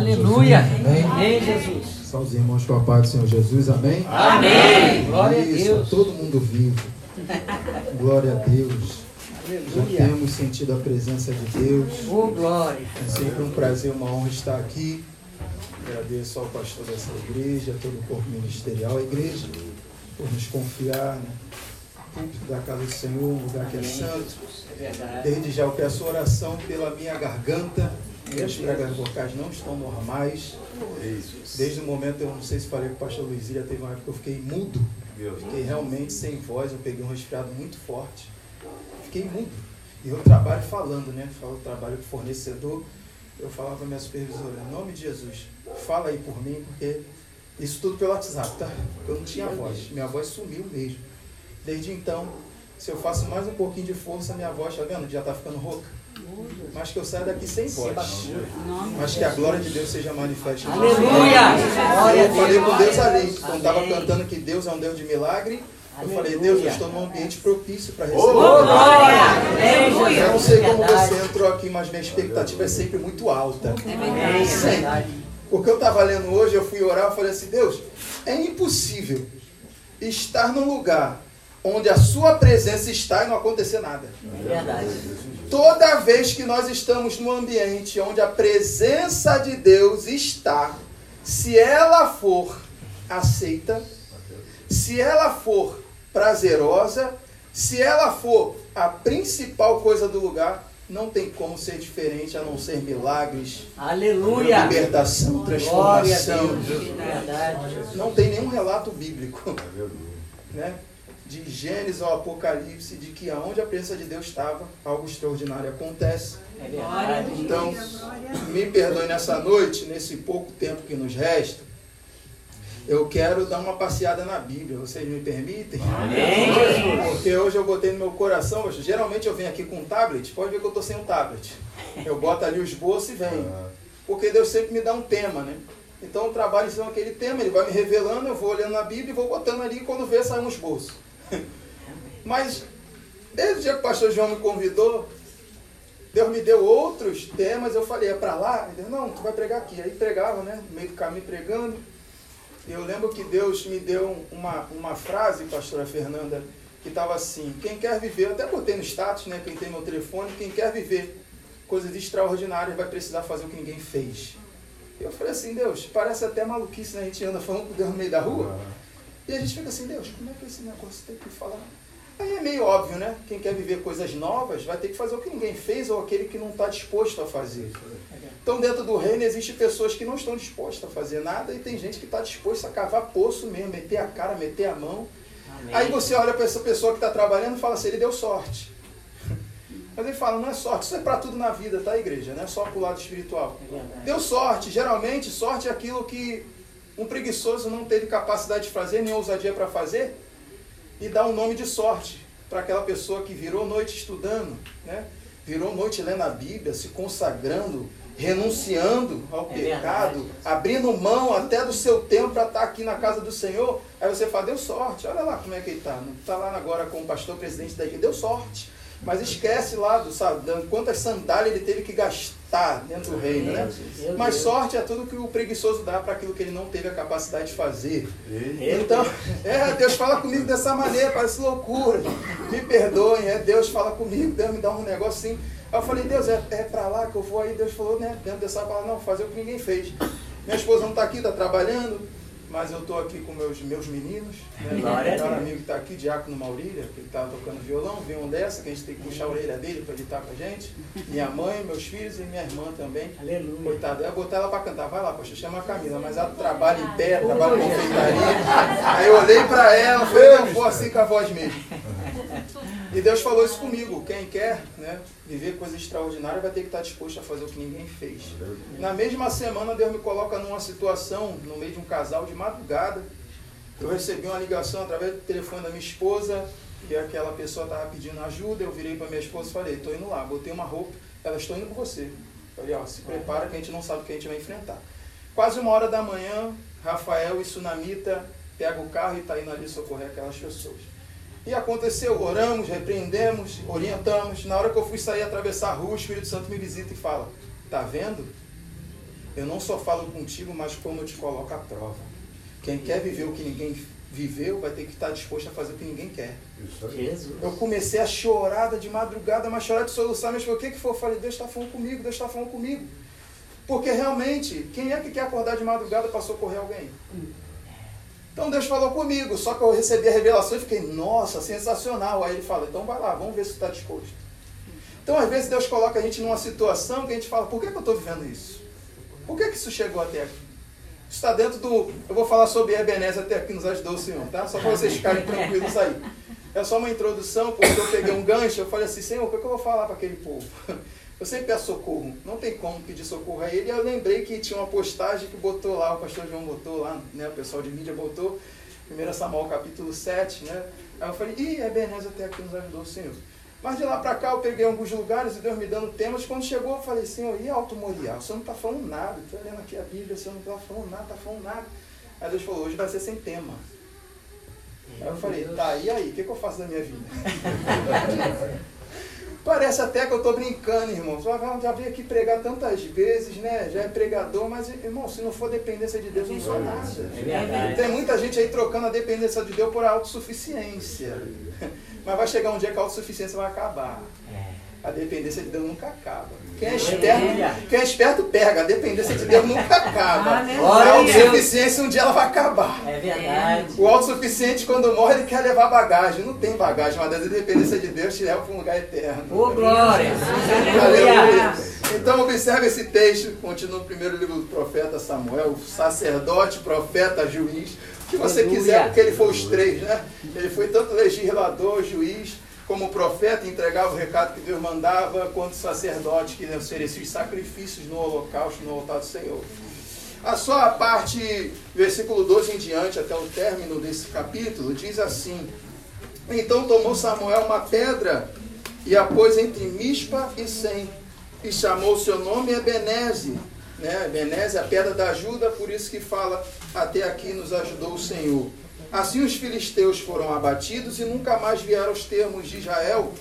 Aleluia. Amém. Amém, Jesus. Só os irmãos com a paz do Senhor Jesus. Amém. Amém. Glória Isso, a Deus. todo mundo vivo. Glória a Deus. Já Aleluia. temos sentido a presença de Deus. Oh, glória. É sempre um prazer, uma honra estar aqui. Agradeço ao pastor dessa igreja, todo o corpo ministerial, a igreja, por nos confiar, né? Púlpito da casa do Senhor, um lugar que é santo. É. Desde já eu peço oração pela minha garganta. Minhas pregas vocais não estão normais. Desde o momento, eu não sei se falei com o pastor Luiz, já teve uma época que eu fiquei mudo. Fiquei realmente sem voz, eu peguei um resfriado muito forte. Fiquei mudo. E eu trabalho falando, né? Falo trabalho com fornecedor. Eu falava para minha supervisora, em nome de Jesus, fala aí por mim, porque isso tudo pelo WhatsApp, tá? Eu não tinha voz. Minha voz sumiu mesmo. Desde então, se eu faço mais um pouquinho de força, minha voz, tá vendo? Já tá ficando rouca. Mas que eu saia daqui sem voz. Mas que a glória de Deus seja manifesta. Aleluia. Eu falei com Deus ali, quando estava cantando que Deus é um Deus de milagre. Eu falei. Deus, eu estou num ambiente propício para Oh, receber. glória. Amém, Eu não sei como você entrou aqui, mas minha expectativa é sempre muito alta. Amém, é verdade. Porque eu estava lendo hoje, eu fui orar, eu falei assim, Deus, é impossível estar num lugar onde a sua presença está e não acontecer nada. É verdade. Toda vez que nós estamos num ambiente onde a presença de Deus está, se ela for aceita, se ela for prazerosa, se ela for a principal coisa do lugar, não tem como ser diferente a não ser milagres, Aleluia. libertação, Glória a transformação. Não tem nenhum relato bíblico, né? De Gênesis ao Apocalipse, de que aonde a presença de Deus estava, algo extraordinário acontece. É. Então, me perdoe nessa noite, nesse pouco tempo que nos resta, eu quero dar uma passeada na Bíblia. Vocês me permitem? Amém. Porque hoje eu botei no meu coração, hoje, geralmente eu venho aqui com um tablet, pode ver que eu estou sem um tablet. Eu boto ali o esboço e venho. Porque Deus sempre me dá um tema, né? Então eu trabalho em cima daquele tema, ele vai me revelando, eu vou olhando na Bíblia e vou botando ali e quando vê sai um esboço. Mas desde o dia que o pastor João me convidou, Deus me deu outros temas, eu falei, é para lá? Ele disse, não, tu vai pregar aqui. Aí pregava, né? No meio do caminho pregando. Eu lembro que Deus me deu uma, uma frase, pastora Fernanda, que estava assim, quem quer viver, eu até botei no status, né? Quem tem meu telefone, quem quer viver coisas extraordinárias vai precisar fazer o que ninguém fez. Eu falei assim, Deus, parece até maluquice, né? A gente anda falando com Deus no meio da rua. E a gente fica assim, Deus, como é que esse negócio tem que falar? Aí é meio óbvio, né? Quem quer viver coisas novas vai ter que fazer o que ninguém fez ou aquele que não está disposto a fazer. Então, dentro do reino, existem pessoas que não estão dispostas a fazer nada e tem gente que está disposta a cavar poço mesmo, meter a cara, meter a mão. Amém. Aí você olha para essa pessoa que está trabalhando e fala assim, ele deu sorte. Mas ele fala, não é sorte, isso é para tudo na vida, tá, igreja? Não é só para o lado espiritual. É. Deu sorte. Geralmente, sorte é aquilo que um preguiçoso não teve capacidade de fazer, nem ousadia para fazer, e dá um nome de sorte para aquela pessoa que virou noite estudando, né? virou noite lendo a Bíblia, se consagrando, renunciando ao É pecado, abrindo mão até do seu tempo para estar aqui na casa do Senhor. Aí você fala, deu sorte, olha lá como é que ele está. Não está lá agora com o pastor presidente da igreja, deu sorte. Mas esquece lá do sabe, quantas sandálias ele teve que gastar dentro do reino, né? Mas sorte é tudo que o preguiçoso dá para aquilo que ele não teve a capacidade de fazer. Então, é, Deus fala comigo dessa maneira, parece loucura. Me perdoem, é, Deus fala comigo, Deus me dá um negócio assim. Aí eu falei, Deus, é, é para lá que eu vou. Aí Deus falou, né, dentro dessa palavra, não, fazer o que ninguém fez. Minha esposa não está aqui, está trabalhando, mas eu estou aqui com meus, meus meninos. Né, Glória meu melhor Deus. amigo que está aqui, Diácono Maurília, que está tocando violão, vem um dessa, que a gente tem que puxar a orelha dele para ele estar com a gente. Minha mãe, meus filhos e minha irmã também. Aleluia. Coitada, eu ia botar ela pra cantar. Vai lá, poxa, chama a Camila, mas ela trabalha em pé, trabalha em confeitaria. Aí eu olhei pra ela, falei, não vou assim com a voz mesmo. E Deus falou isso comigo. Quem quer né, viver coisa extraordinária vai ter que estar disposto a fazer o que ninguém fez. Na mesma semana, Deus me coloca numa situação, no meio de um casal, de madrugada. Eu recebi uma ligação através do telefone da minha esposa, e aquela pessoa estava pedindo ajuda. Eu virei para minha esposa e falei: estou indo lá, botei uma roupa, ela estou indo com você. Falei: ó, se prepara que a gente não sabe o que a gente vai enfrentar. Quase uma hora da manhã, Rafael e Sunamita pegam o carro e está indo ali socorrer aquelas pessoas. E aconteceu, oramos, repreendemos, orientamos. Na hora que eu fui sair atravessar a rua, o Espírito Santo me visita e fala: Tá vendo? Eu não só falo contigo, mas como eu te coloco à prova. Quem quer viver o que ninguém viveu vai ter que estar disposto a fazer o que ninguém quer. Jesus. Eu comecei a chorar de madrugada, mas chorar de soluçar, mas o que que foi? Eu falei, Deus está falando comigo, Deus está falando comigo. Porque realmente, quem é que quer acordar de madrugada para socorrer alguém? Então Deus falou comigo, só que eu recebi a revelação e fiquei, nossa, sensacional. Aí ele fala, então vai lá, vamos ver se está disposto. Então às vezes Deus coloca a gente numa situação que a gente fala, por que, que eu estou vivendo isso? Por que, que isso chegou até aqui? Está dentro do. Eu vou falar sobre Ebenezer até aqui nos ajudou o Senhor, tá? Só para vocês ficarem tranquilos aí. É só uma introdução, porque eu peguei um gancho, eu falei assim, Senhor, o que, que eu vou falar para aquele povo? Eu sempre peço socorro, não tem como pedir socorro a ele. E eu lembrei que tinha uma postagem que botou lá, o pastor João botou lá, né, o pessoal de mídia botou, 1 Samuel capítulo 7, né? Aí eu falei, ih, Ebenezer até aqui nos ajudou o Senhor. Mas de lá para cá eu peguei alguns lugares e Deus me dando temas. Quando chegou eu falei, Senhor, e Alto Morial? O Senhor não está falando nada. Estou lendo aqui a Bíblia, o Senhor não está falando nada, está falando nada. Aí Deus falou, hoje vai ser sem tema. Aí eu falei, tá, e aí? O que, que eu faço da minha vida? Parece até que eu estou brincando, irmão. Já vim aqui pregar tantas vezes, né? Já é pregador, mas, irmão, se não for dependência de Deus, eu não sou nada. É verdade. Tem muita gente aí trocando a dependência de Deus por autossuficiência. Mas vai chegar um dia que a autossuficiência vai acabar. É. A dependência de Deus nunca acaba. Quem é esperto, quem é esperto pega. A dependência de Deus nunca acaba. A autossuficiência um dia ela vai acabar. É verdade. O autossuficiente, quando morre, ele quer levar bagagem. Não tem bagagem, mas a dependência de Deus te leva para um lugar eterno. Ô, glória. Aleluia. Então observe esse texto, continua no primeiro livro do profeta Samuel, sacerdote, profeta, juiz, o que você quiser, porque ele foi os três, né? Ele foi tanto legislador, juiz, como profeta, entregava o recado que Deus mandava, quanto sacerdote que oferecia os sacrifícios no holocausto, no altar do Senhor. A sua parte, versículo 12 em diante, até o término desse capítulo, diz assim: Então tomou Samuel uma pedra e a pôs entre Mispa e Sem, e chamou seu nome Ebenezer. Né? Ebenezer, a pedra da ajuda, por isso que fala, até aqui nos ajudou o Senhor. Assim os filisteus foram abatidos e nunca mais vieram os termos de Israel,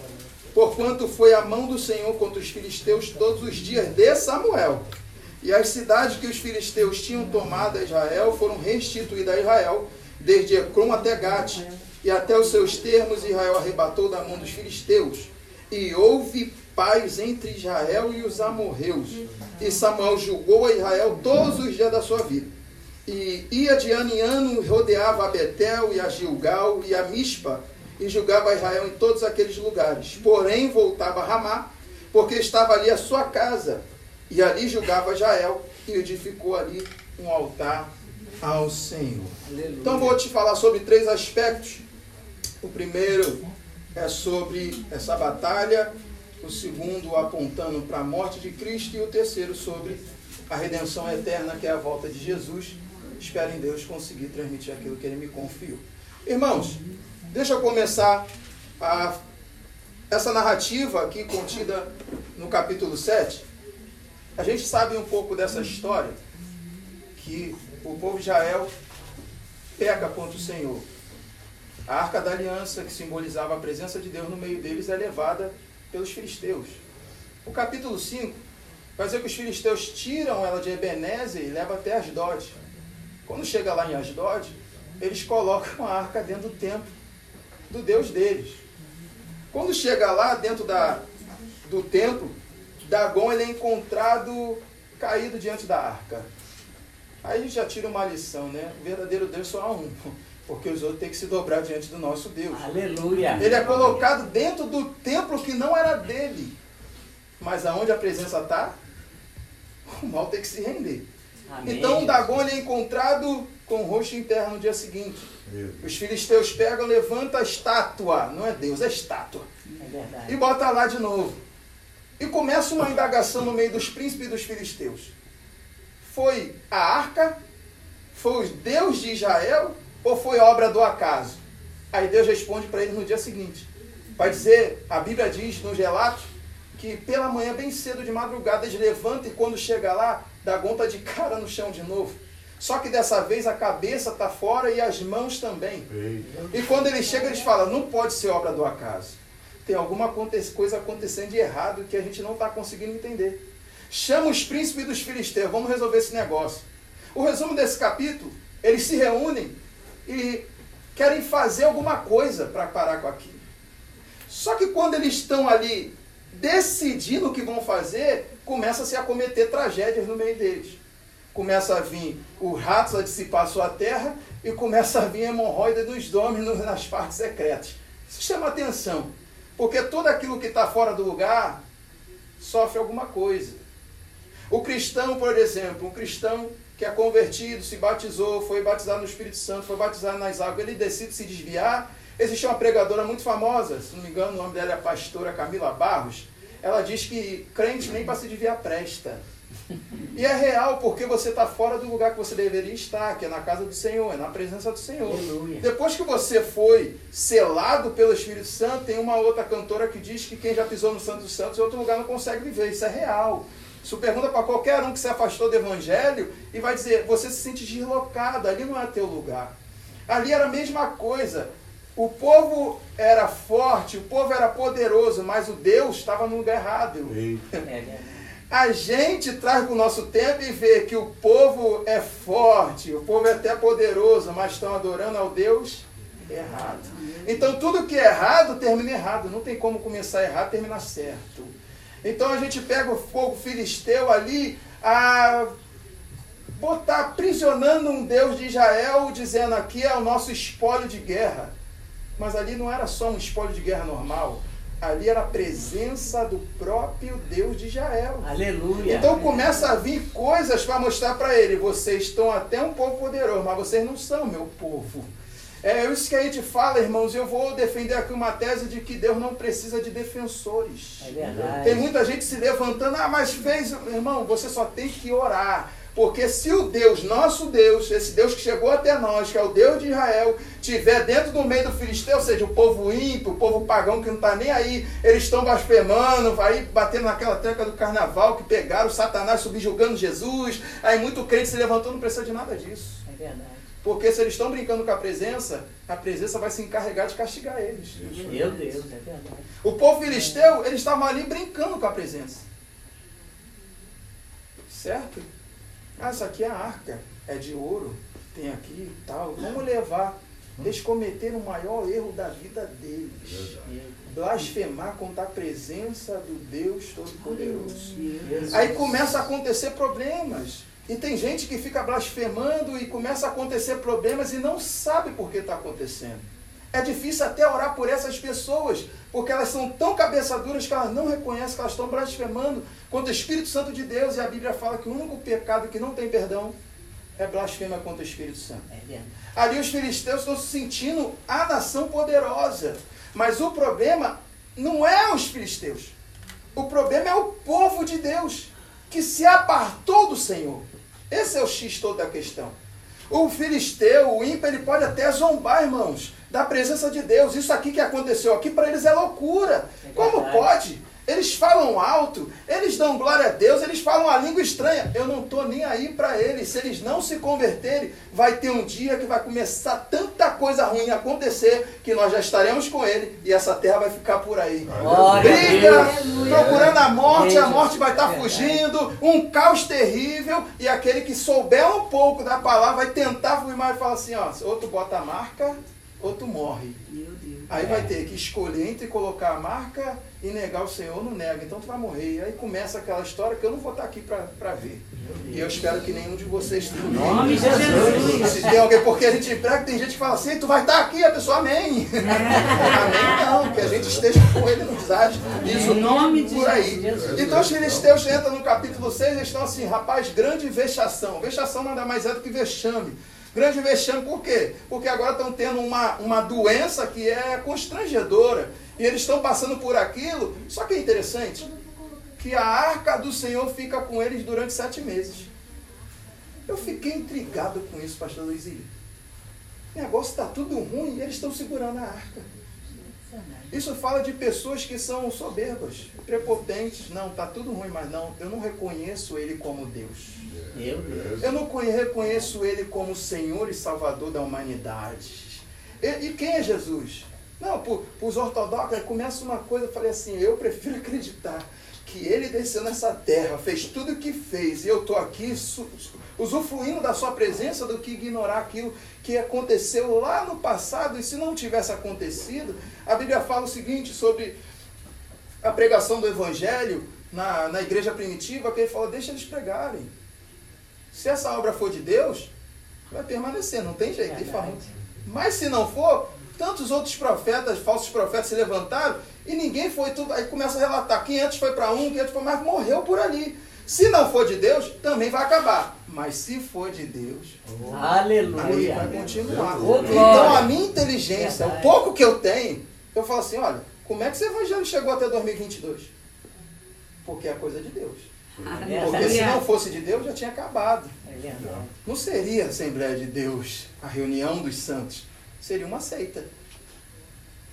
porquanto foi a mão do Senhor contra os filisteus todos os dias de Samuel. E as cidades que os filisteus tinham tomado a Israel foram restituídas a Israel, desde Ecrom até Gate, e até os seus termos Israel arrebatou da mão dos filisteus. E houve paz entre Israel e os amorreus. E Samuel julgou a Israel todos os dias da sua vida. E ia de ano em ano, rodeava a Betel e a Gilgal e a Mispa, e julgava Israel em todos aqueles lugares. Porém, voltava a Ramá, porque estava ali a sua casa, e ali julgava Israel, e edificou ali um altar ao Senhor. Então vou te falar sobre três aspectos. O primeiro é sobre essa batalha, o segundo apontando para a morte de Cristo e o terceiro sobre a redenção eterna, que é a volta de Jesus. Espero em Deus conseguir transmitir aquilo que Ele me confiou. Irmãos, deixa eu começar a, essa narrativa aqui contida no capítulo 7. A gente sabe um pouco dessa história, que o povo de Israel peca contra o Senhor. A arca da aliança, que simbolizava a presença de Deus no meio deles, é levada pelos filisteus. O capítulo 5 vai dizer que os filisteus tiram ela de Ebenezer e levam até Asdod. Quando chega lá em Asdod, eles colocam a arca dentro do templo do Deus deles. Quando chega lá dentro da, do templo, Dagon ele é encontrado caído diante da arca. Aí a gente já tira uma lição, né? O verdadeiro Deus só há um, porque os outros têm que se dobrar diante do nosso Deus. Aleluia. Ele é colocado dentro do templo que não era dele. Mas aonde a presença está, o mal tem que se render. Amém. Então Dagon ele é encontrado com o rosto interno no dia seguinte. Os filisteus pegam, levantam a estátua, não é Deus, é estátua, É e bota lá de novo. E começa uma indagação no meio dos príncipes e dos filisteus. Foi a arca? Foi o Deus de Israel? Ou foi obra do acaso? Aí Deus responde para eles no dia seguinte. Vai dizer, a Bíblia diz nos relatos, que pela manhã, bem cedo de madrugada, eles levantam e quando chega lá, Dagon está de cara no chão de novo. Só que dessa vez a cabeça está fora e as mãos também. E quando ele chega, eles falam, não pode ser obra do acaso. Tem alguma coisa acontecendo de errado que a gente não está conseguindo entender. chama os príncipes dos filisteus, vamos resolver esse negócio. O resumo desse capítulo, eles se reúnem e querem fazer alguma coisa para parar com aquilo. Só que quando eles estão ali decidindo o que vão fazer, começa-se a cometer tragédias no meio deles. Começa a vir os ratos a dissipar sua terra e começa a vir a hemorroida dos homens nas partes secretas. Isso chama atenção, porque tudo aquilo que está fora do lugar sofre alguma coisa. O cristão, por exemplo, um cristão que é convertido, se batizou, foi batizado no Espírito Santo, foi batizado nas águas, ele decide se desviar. Existe uma pregadora muito famosa, se não me engano, o nome dela é a pastora Camila Barros. Ela diz que crente nem para se desviar presta. E é real porque você está fora do lugar que você deveria estar, que é na casa do Senhor, é na presença do Senhor. Aleluia. Depois que você foi selado pelo Espírito Santo, tem uma outra cantora que diz que quem já pisou no Santo dos Santos em outro lugar não consegue viver. Isso é real. Isso pergunta para qualquer um que se afastou do Evangelho e vai dizer: você se sente deslocado, ali não é teu lugar. Ali era a mesma coisa. O povo era forte, o povo era poderoso, mas o Deus estava no lugar errado. É verdade. A gente traz para o nosso tempo e vê que o povo é forte, o povo é até poderoso, mas estão adorando ao Deus errado. Então tudo que é errado termina errado. Não tem como começar errado terminar certo. Então a gente pega o fogo filisteu ali a botar aprisionando um Deus de Israel, dizendo aqui é o nosso espólio de guerra. Mas ali não era só um espólio de guerra normal. Ali era a presença do próprio Deus de Israel. Aleluia. Então começa a vir coisas para mostrar para ele: vocês estão até um povo poderoso, mas vocês não são meu povo. É isso que a gente fala, irmãos. Eu vou defender aqui uma tese de que Deus não precisa de defensores. É verdade. Tem muita gente se levantando, ah, mas fez, irmão, você só tem que orar. Porque se o Deus, nosso Deus, esse Deus que chegou até nós, que é o Deus de Israel, tiver dentro do meio do filisteu, ou seja, o povo ímpio, o povo pagão que não está nem aí, eles estão blasfemando, vai batendo naquela treca do carnaval que pegaram Satanás subjugando Jesus, aí muito crente se levantou, não precisa de nada disso. É verdade. Porque se eles estão brincando com a presença, a presença vai se encarregar de castigar eles. Meu Deus, é verdade. O povo filisteu, eles estavam ali brincando com a presença. Certo? Ah, isso aqui é a arca, é de ouro, tem aqui e tal. Vamos levar. Eles cometeram o maior erro da vida deles. Blasfemar contra a presença do Deus Todo-Poderoso. Aí começa a acontecer problemas. E tem gente que fica blasfemando e começa a acontecer problemas e não sabe por que está acontecendo. É difícil até orar por essas pessoas, porque elas são tão cabeçaduras que elas não reconhecem que elas estão blasfemando contra o Espírito Santo de Deus. E a Bíblia fala que o único pecado que não tem perdão é blasfema contra o Espírito Santo. É. Ali os filisteus estão se sentindo a nação poderosa. Mas o problema não é os filisteus. O problema é o povo de Deus, que se apartou do Senhor. Esse é o X todo da questão. O filisteu, o ímpio, ele pode até zombar, irmãos, da presença de Deus. Isso aqui que aconteceu aqui, para eles é loucura. É Como pode? Eles falam alto, eles dão glória a Deus, eles falam a língua estranha. Eu não estou nem aí para eles. Se eles não se converterem, vai ter um dia que vai começar tanta coisa ruim a acontecer que nós já estaremos com ele e essa terra vai ficar por aí. Glória Briga, procurando a morte, a morte vai estar verdade. fugindo, um caos terrível, e aquele que souber um pouco da palavra vai tentar mais e fala assim, ó, outro bota a marca, outro morre. Meu. Aí É. vai ter que escolher entre colocar a marca e negar o Senhor, não nega, então tu vai morrer. E aí começa aquela história que eu não vou estar aqui para ver. E eu espero que nenhum de vocês também. nome de Jesus. Se tem alguém, porque a gente prega, tem gente que fala assim, tu vai estar aqui, a pessoa amém. amém não, que a gente esteja com ele nos ares. Isso Em nome por aí. Jesus. Então os filisteus entram no capítulo 6, eles estão assim, rapaz, grande vexação. Vexação nada mais é do que vexame. Grande vexame, por quê? Porque agora estão tendo uma, uma doença que é constrangedora. E eles estão passando por aquilo. Só que é interessante que a arca do Senhor fica com eles durante sete meses. Eu fiquei intrigado com isso, pastor Luizinho. O negócio está tudo ruim e eles estão segurando a arca. Isso fala de pessoas que são soberbas, prepotentes. Não, está tudo ruim, mas não, eu não reconheço ele como Deus. Meu Deus. Eu não conhe- reconheço ele como Senhor e Salvador da humanidade. E, e quem é Jesus? Não, para os ortodoxos, começa uma coisa, eu falei assim, eu prefiro acreditar que ele desceu nessa terra, fez tudo o que fez, e eu estou aqui usufruindo da sua presença do que ignorar aquilo que aconteceu lá no passado, e se não tivesse acontecido, a Bíblia fala o seguinte sobre a pregação do Evangelho na, na igreja primitiva, que ele fala, deixa eles pregarem. Se essa obra for de Deus, vai permanecer, não tem jeito. Ele fala, mas se não for, tantos outros profetas, falsos profetas se levantaram e ninguém foi, tudo, aí começa a relatar, 500 foi para um, 500 foi mais, morreu por ali. Se não for de Deus, também vai acabar. Mas se for de Deus, oh. aleluia, vai continuar. Oh, então a minha inteligência, o pouco que eu tenho, eu falo assim, olha, como é que esse evangelho chegou até 2022? Porque é coisa de Deus. Porque se não fosse de Deus, já tinha acabado. É não seria a Assembleia de Deus, a reunião dos santos. Seria uma seita.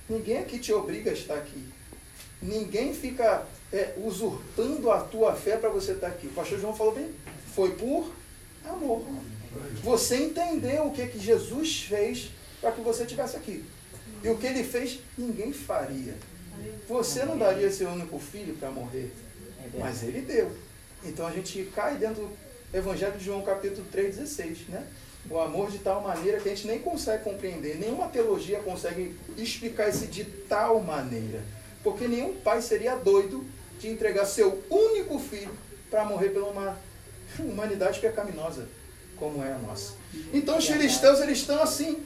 Ninguém aqui te obriga a estar aqui. Ninguém fica é, usurpando a tua fé para você estar aqui. O pastor João falou bem, foi por amor. Você entendeu o que, que Jesus fez para que você estivesse aqui. E o que ele fez, ninguém faria. Você não daria seu único filho para morrer, mas ele deu. Então a gente cai dentro do Evangelho de João, capítulo 3, 16, né? O amor de tal maneira que a gente nem consegue compreender, nenhuma teologia consegue explicar isso de tal maneira. Porque nenhum pai seria doido de entregar seu único filho para morrer pela uma humanidade pecaminosa, como é a nossa. Então os filisteus eles estão assim,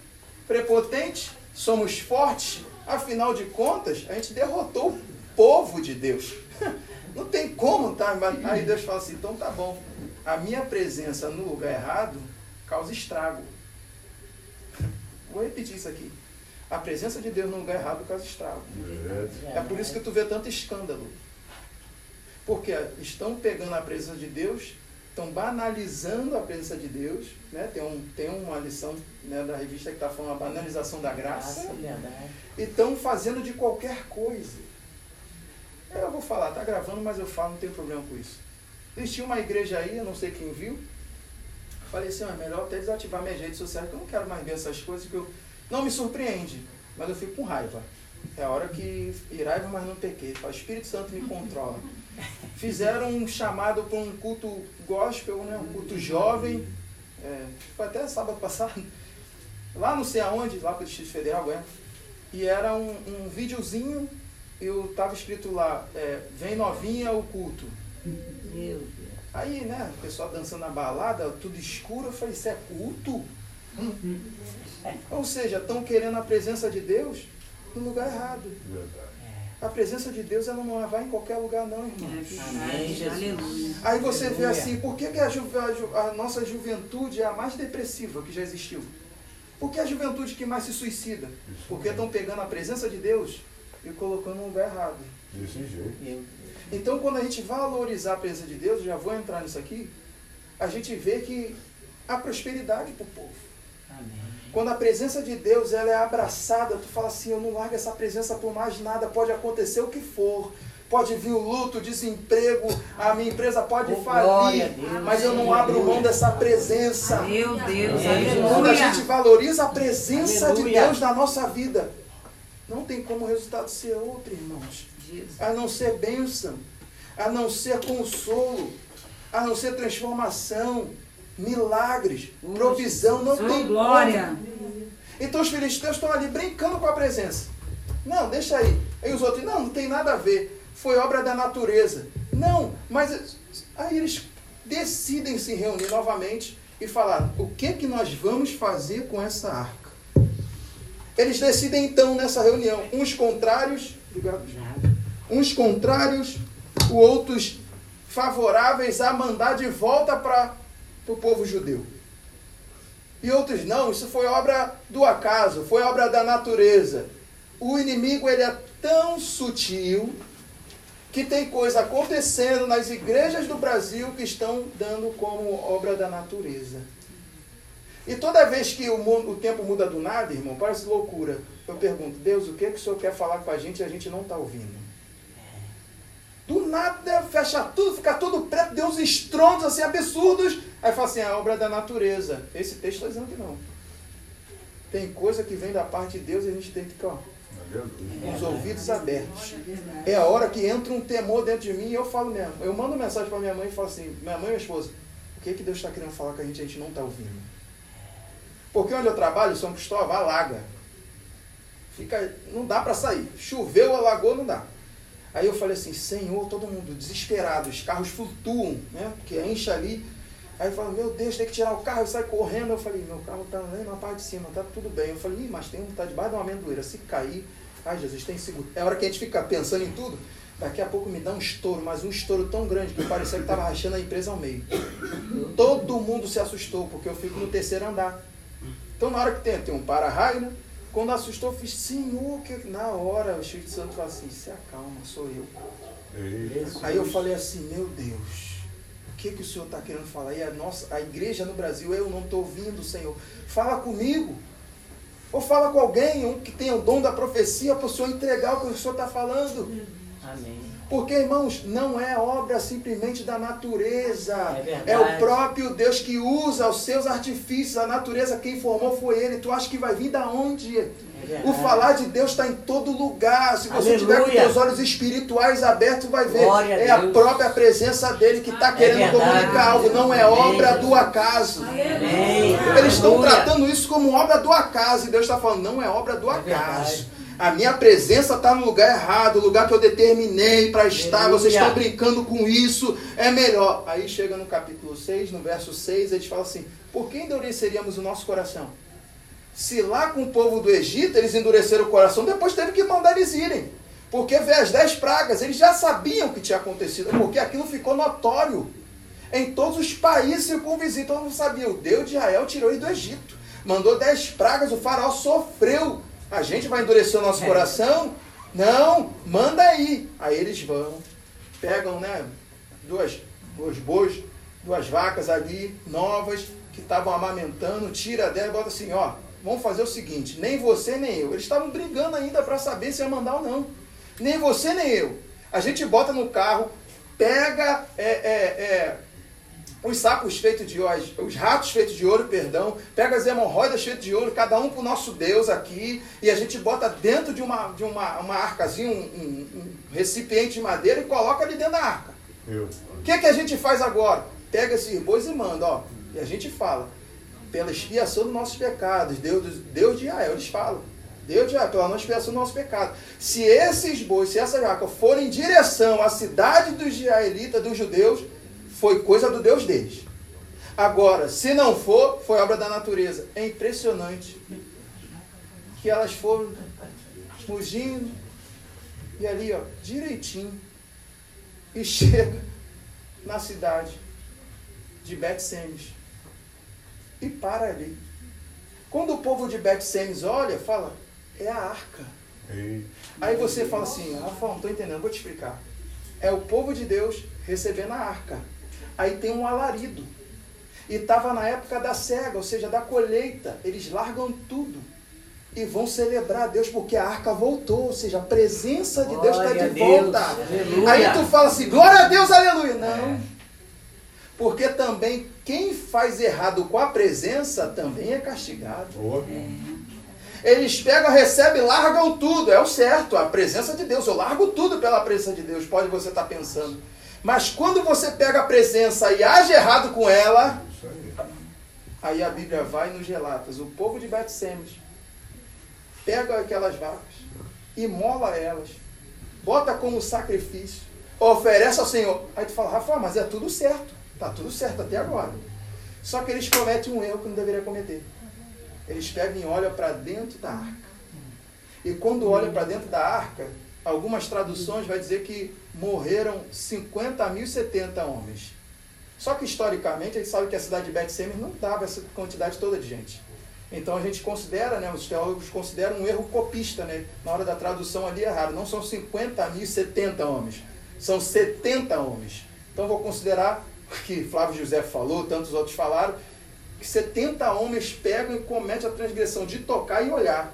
prepotentes, somos fortes, afinal de contas, a gente derrotou o povo de Deus. Não tem como, tá? Aí Deus fala assim, então tá bom. A minha presença no lugar errado causa estrago. Vou repetir isso aqui. A presença de Deus no lugar errado causa estrago. É por isso que tu vê tanto escândalo. Porque estão pegando a presença de Deus, estão banalizando a presença de Deus. Né? Tem, um, tem uma lição né, da revista que está falando a banalização da graça. E estão fazendo de qualquer coisa. Eu vou falar, tá gravando, mas eu falo, não tem problema com isso. Existia uma igreja aí, eu não sei quem viu, Falei assim, é melhor até desativar minhas redes sociais, porque eu não quero mais ver essas coisas que eu. Não me surpreende, mas eu fico com raiva. É a hora que iraiva, mas não pequei. O Espírito Santo me controla. Fizeram um chamado para um culto gospel, né? um culto jovem. É, foi até sábado passado. Lá não sei aonde, lá para o Distrito Federal, é. E era um, um videozinho, eu estava escrito lá, é, vem novinha o culto. Meu Deus. Aí, né, o pessoal dançando na balada, tudo escuro, eu falei, isso é culto? Hum. Ou seja, estão querendo a presença de Deus no lugar errado. A presença de Deus ela não vai em qualquer lugar, não, irmão. Aí você vê assim, por que, que a, ju a, a, nossa juventude é a mais depressiva que já existiu? Por que a juventude que mais se suicida? Porque estão pegando a presença de Deus e colocando no lugar errado. Desse jeito. Então, quando a gente valorizar a presença de Deus, já vou entrar nisso aqui, a gente vê que há prosperidade para o povo. Amém. Quando a presença de Deus ela é abraçada, tu fala assim, eu não largo essa presença por mais nada, pode acontecer o que for. Pode vir o luto, o desemprego, a minha empresa pode oh, falir, mas eu não abro mão dessa presença. Meu Deus, Quando a gente valoriza a presença Aleluia. de Deus na nossa vida, não tem como o resultado ser outro, irmãos a não ser bênção, a não ser consolo, a não ser transformação, milagres, provisão, não tem glória. Como. Então os filisteus estão ali brincando com a presença. Não, deixa aí. Aí os outros, não, não tem nada a ver. Foi obra da natureza. Não, mas aí eles decidem se reunir novamente e falar: o que que nós vamos fazer com essa arca? Eles decidem então nessa reunião, uns contrários, uns contrários, outros favoráveis a mandar de volta para o povo judeu. E outros não, isso foi obra do acaso, foi obra da natureza. O inimigo ele é tão sutil que tem coisa acontecendo nas igrejas do Brasil que estão dando como obra da natureza. E toda vez que o, mundo, o tempo muda do nada, irmão, parece loucura. Eu pergunto, Deus, o que, é que o Senhor quer falar com a gente e a gente não está ouvindo? Do nada, fecha tudo, fica tudo preto, deu uns estrondos assim absurdos. Aí fala assim, é a obra da natureza. Esse texto está dizendo que não. Tem coisa que vem da parte de Deus e a gente tem que ó, Com os ouvidos abertos. É a hora que entra um temor dentro de mim e eu falo mesmo. Eu mando mensagem para minha mãe e falo assim: minha mãe e minha esposa, o que, que Deus está querendo falar com a gente a gente não está ouvindo? Porque onde eu trabalho, São Cristóvão, alaga. Fica, não dá para sair. Choveu, alagou, não dá. Aí eu falei assim, Senhor, todo mundo desesperado, os carros flutuam, né? Porque enche ali. Aí eu falei, meu Deus, tem que tirar o carro, eu saio correndo. Eu falei, meu carro tá ali na parte de cima, tá tudo bem. Eu falei, mas tem um que tá debaixo de uma amendoeira. Se cair, ai Jesus, tem seguro. É hora que a gente fica pensando em tudo. Daqui a pouco me dá um estouro, mas um estouro tão grande que parecia que estava rachando a empresa ao meio. Todo mundo se assustou, porque eu fico no terceiro andar. Então na hora que tem, tem um para-raio, né? Quando assustou, eu fiz, Senhor, que na hora o Espírito Santo falou assim, se acalma, sou eu. Aí eu falei assim, meu Deus, o que, que o Senhor está querendo falar? E a nossa, a igreja no Brasil, eu não estou ouvindo, Senhor. Fala comigo. Ou fala com alguém, um que tenha o dom da profecia, para o Senhor entregar o que o Senhor está falando. Amém. Porque, irmãos, não é obra simplesmente da natureza. É, é, o próprio Deus que usa os seus artifícios. A natureza, quem formou foi Ele. Tu acha que vai vir da onde? É o falar de Deus está em todo lugar. Se você Aleluia. tiver com os olhos espirituais abertos, vai ver. Glória é a própria presença dele que está querendo verdade. comunicar algo. Não é Amém. obra do acaso. Amém. Eles estão tratando isso como obra do acaso. E Deus está falando, não é obra do É acaso. A minha presença está no lugar errado, o lugar que eu determinei para estar. Aleluia. Vocês estão brincando com isso, é melhor. Aí chega no capítulo 6, no verso 6, eles falam assim: por que endureceríamos o nosso coração? Se lá com o povo do Egito eles endureceram o coração, depois teve que mandar eles irem. Porque vê as dez pragas, eles já sabiam o que tinha acontecido, porque aquilo ficou notório. Em todos os países circunvizinhos, todo mundo sabia. O Deus de Israel tirou eles do Egito. Mandou dez pragas, o faraó sofreu. A gente vai endurecer o nosso É. coração? Não, manda aí. Aí eles vão, pegam, né, duas, dois bois, duas vacas ali, novas, que estavam amamentando, tira dela e bota assim, ó, vamos fazer o seguinte, nem você nem eu. Eles estavam brigando ainda para saber se ia mandar ou não. Nem você nem eu. A gente bota no carro, pega é, é, é, os sacos feitos de ouro, os ratos feitos de ouro, perdão, pega as hemorroidas feitas de ouro, cada um para o nosso Deus aqui, e a gente bota dentro de uma, de uma, uma arcazinha, um, um- um recipiente de madeira e coloca ali dentro da arca. O que, que a gente faz agora? Pega esses bois e manda, ó. E a gente fala, pela expiação dos nossos pecados, Deus, Deus de Israel, eles falam. Deus de Israel, pela não expiação do nosso pecado. Se esses bois, se essa jaca forem em direção à cidade dos israelitas, dos judeus, foi coisa do Deus deles. Agora, se não for, foi obra da natureza. É impressionante que elas foram fugindo e ali, ó, direitinho, e chega na cidade de Bet-Semes e para ali. Quando o povo de Bet-Semes olha, fala, é a arca. Aí você fala assim, Rafa, não estou entendendo, vou te explicar. É o povo de Deus recebendo a arca. Aí tem um alarido. E estava na época da cega, ou seja, da colheita. Eles largam tudo e vão celebrar a Deus porque a arca voltou, ou seja, a presença de Deus está de Deus. volta. Aleluia. Aí tu fala assim, glória a Deus, aleluia. Não. Porque também quem faz errado com a presença também é castigado. Eles pegam, recebem, largam tudo. É o certo, a presença de Deus. Eu largo tudo pela presença de Deus, pode você estar pensando. Mas quando você pega a presença e age errado com ela, aí a Bíblia vai nos relatas. O povo de Bet-Semes pega aquelas vacas, imola elas, bota como sacrifício, oferece ao Senhor. Aí tu fala, Rafa, mas é tudo certo. Tá tudo certo até agora. Só que eles cometem um erro que não deveria cometer. Eles pegam e olham para dentro da arca. E quando olham para dentro da arca, algumas traduções vai dizer que morreram 50.070 homens. Só que historicamente a gente sabe que a cidade de Bet-Semes não dava essa quantidade toda de gente. Então a gente considera, né, os teólogos consideram um erro copista, né? Na hora da tradução ali errado. Não são 50.070 homens, são 70 homens. Então vou considerar o que Flávio José falou, tantos outros falaram, que 70 homens pegam e cometem a transgressão de tocar e olhar.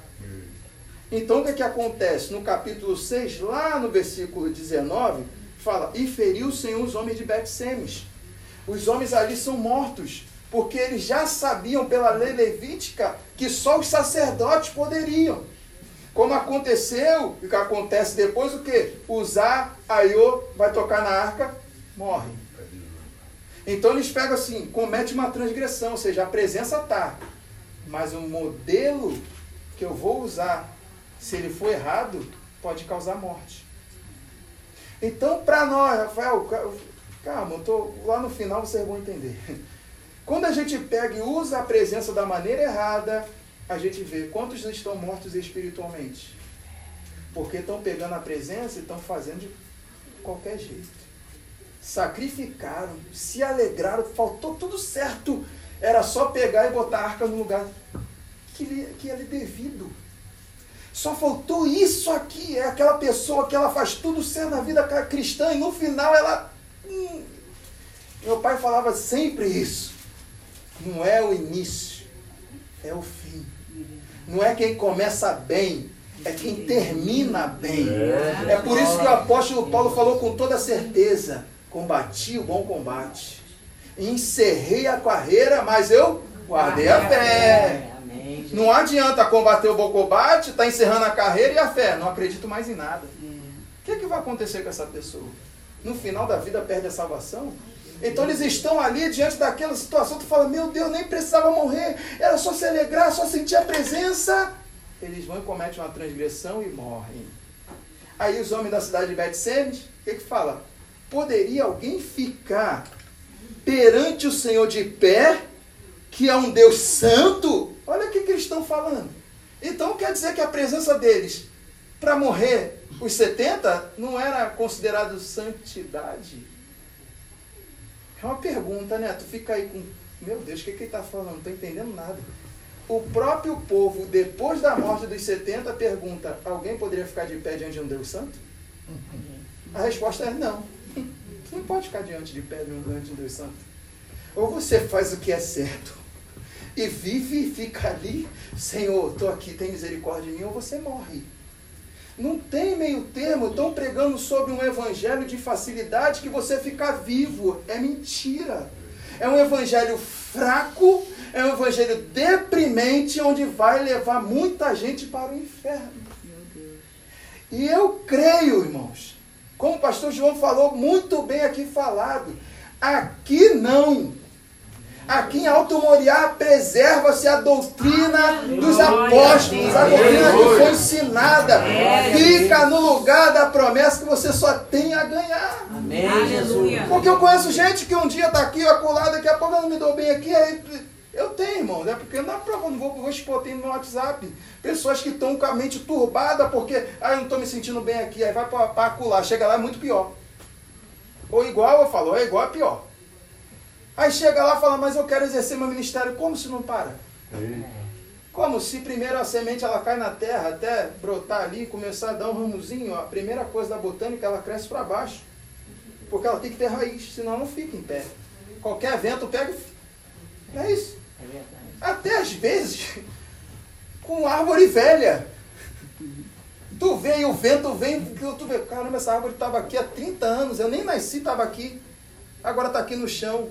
Então o que, que acontece? No capítulo 6, lá no versículo 19, fala: E feriu o Senhor os homens de Bet-Semes. Os homens ali são mortos, porque eles já sabiam pela lei levítica que só os sacerdotes poderiam. Como aconteceu, e que acontece depois, o que? Usar, Aiô vai tocar na arca, morre. Então eles pegam assim, comete uma transgressão, ou seja, a presença está. Mas o modelo que eu vou usar, se ele for errado, pode causar morte. Então, para nós, Rafael, calma, eu tô, lá no final vocês vão entender. Quando a gente pega e usa a presença da maneira errada, a gente vê quantos estão mortos espiritualmente. Porque estão pegando a presença e estão fazendo de qualquer jeito. Sacrificaram, se alegraram, faltou tudo certo. Era só pegar e botar a arca no lugar que lhe, que lhe devido. Só faltou isso aqui. É aquela pessoa que ela faz tudo certo na vida cristã e no final ela. Hum, meu pai falava sempre isso. Não é o início, é o fim. Não é quem começa bem, é quem termina bem. É, é por isso que o apóstolo Paulo falou com toda certeza: combati o bom combate, encerrei a carreira, mas eu guardei a fé. Não adianta combater o bom combate, está encerrando a carreira e a fé. Não acredito mais em nada. O que, é que vai acontecer com essa pessoa? No final da vida perde a salvação? Então eles estão ali diante daquela situação, tu fala, meu Deus, nem precisava morrer, era só se alegrar, só sentir a presença. Eles vão e cometem uma transgressão e morrem. Aí os homens da cidade de Betsemes, o que que fala? Poderia alguém ficar perante o Senhor de pé, que é um Deus santo? Olha o que, que eles estão falando. Então quer dizer que a presença deles para morrer os 70 não era considerado santidade. É uma pergunta, né? Tu fica aí com. Meu Deus, o que, que ele está falando? Não estou entendendo nada. O próprio povo, depois da morte dos 70, pergunta: alguém poderia ficar de pé diante de um Deus Santo? A resposta é não. Você não pode ficar diante de pé diante de um Deus Santo. Ou você faz o que é certo e vive e fica ali, Senhor, estou aqui, tem misericórdia de mim, ou você morre. Não tem meio termo, estão pregando sobre um evangelho de facilidade que você ficar vivo. É mentira. É um evangelho fraco, é um evangelho deprimente, onde vai levar muita gente para o inferno. E eu creio, irmãos, como o pastor João falou muito bem aqui falado, aqui não. Aqui em Alto Moriá preserva-se a doutrina dos apóstolos, a doutrina que foi ensinada. Fica no lugar da promessa que você só tem a ganhar. Amém, Jesus. Porque eu conheço gente que um dia está aqui, acolá, daqui a pouco eu não me dou bem aqui, aí eu tenho, irmão, né? Porque não é prova, não vou, vou expor, tem no WhatsApp. Pessoas que estão com a mente turbada porque, ah, eu não estou me sentindo bem aqui, aí vai para acular, chega lá é muito pior. Ou igual, eu falo, é igual, é pior. Aí chega lá e fala, mas eu quero exercer meu ministério. Como se não para? Como se primeiro a semente ela cai na terra até brotar ali, começar a dar um ramozinho, a primeira coisa da botânica ela cresce para baixo. Porque ela tem que ter raiz, senão ela não fica em pé. Qualquer vento pega e... É isso. É até às vezes, com árvore velha. Tu vê e o vento vem, tu vê, caramba, essa árvore estava aqui há 30 anos, eu nem nasci, estava aqui. Agora está aqui no chão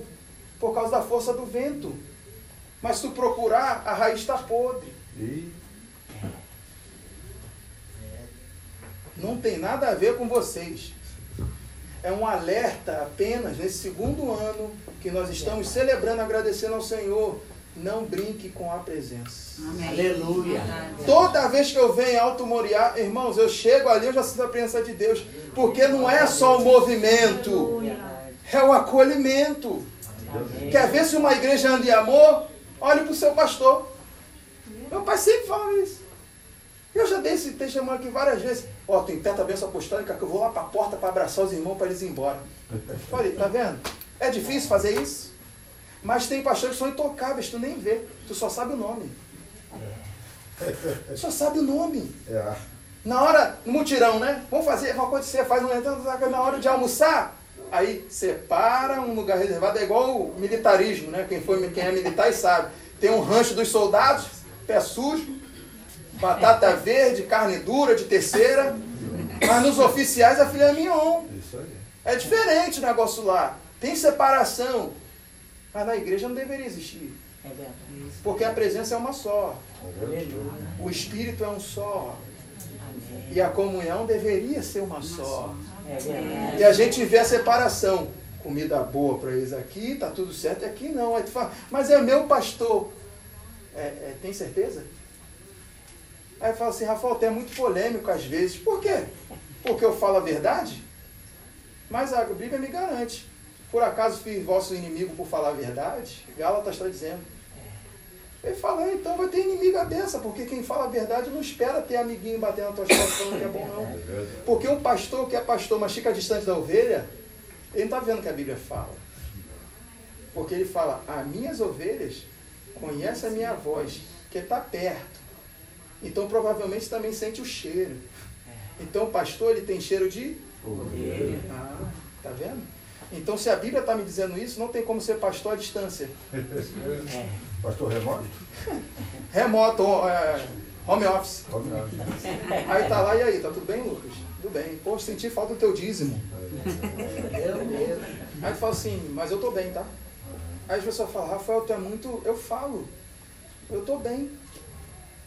por causa da força do vento. Mas se tu procurar, a raiz está podre. Não tem nada a ver com vocês. É um alerta apenas nesse segundo ano que nós estamos celebrando, agradecendo ao Senhor. Não brinque com a presença. Amém. Aleluia. Toda vez que eu venho em Alto Moriá, irmãos, eu chego ali, eu já sinto a presença de Deus. Porque não é só o movimento, é o acolhimento. Amém. Quer ver se uma igreja anda em amor? Olhe para o seu pastor. Meu pai sempre fala isso. Eu já dei esse testemunho aqui várias vezes. Ó, oh, tem tanta bênção apostólica que eu vou lá para a porta para abraçar os irmãos para eles ir embora. Falei, tá vendo? É difícil fazer isso? Mas tem pastores que são intocáveis, tu nem vê. Tu só sabe o nome. Só sabe o nome. É. Na hora, no mutirão, né? Vamos fazer que você faz no na hora de almoçar. Aí separa um lugar reservado, é igual o militarismo, né? Quem, foi, quem é militar sabe. Tem um rancho dos soldados, pé sujo, batata verde, carne dura de terceira. Mas nos oficiais é filé mignon. É diferente o negócio lá. Tem separação. Mas na igreja não deveria existir. Porque a presença é uma só. O Espírito é um só. E a comunhão deveria ser uma só. É. E a gente vê a separação. Comida boa para eles aqui, tá tudo certo, e aqui não. Aí tu fala, mas é meu pastor. É, é, tem certeza? Aí fala assim, Rafael, tu é muito polêmico às vezes. Por quê? Porque eu falo a verdade? Mas a Bíblia me garante. Por acaso fiz vosso inimigo por falar a verdade? Gálatas está dizendo. Ele fala, então vai ter inimiga dessa, porque quem fala a verdade não espera ter amiguinho batendo na tua costas falando que é bom, não. Porque um pastor que é pastor, mas fica distante da ovelha, ele não está vendo o que a Bíblia fala. Porque ele fala, as minhas ovelhas conhecem a minha voz, que está perto. Então provavelmente também sente o cheiro. Então o pastor ele tem cheiro de. Ovelha. Ah, tá vendo? Então se a Bíblia está me dizendo isso, não tem como ser pastor à distância. É. Pastor remoto? Remoto, é, home office. Home office. Aí tá lá, e aí, tá tudo bem, Lucas? Tudo bem. Pô, senti falta do teu dízimo. Eu mesmo. Aí ele fala assim, mas eu tô bem, tá? Aí as pessoas falam, Rafael, tu é muito. Eu falo, eu tô bem.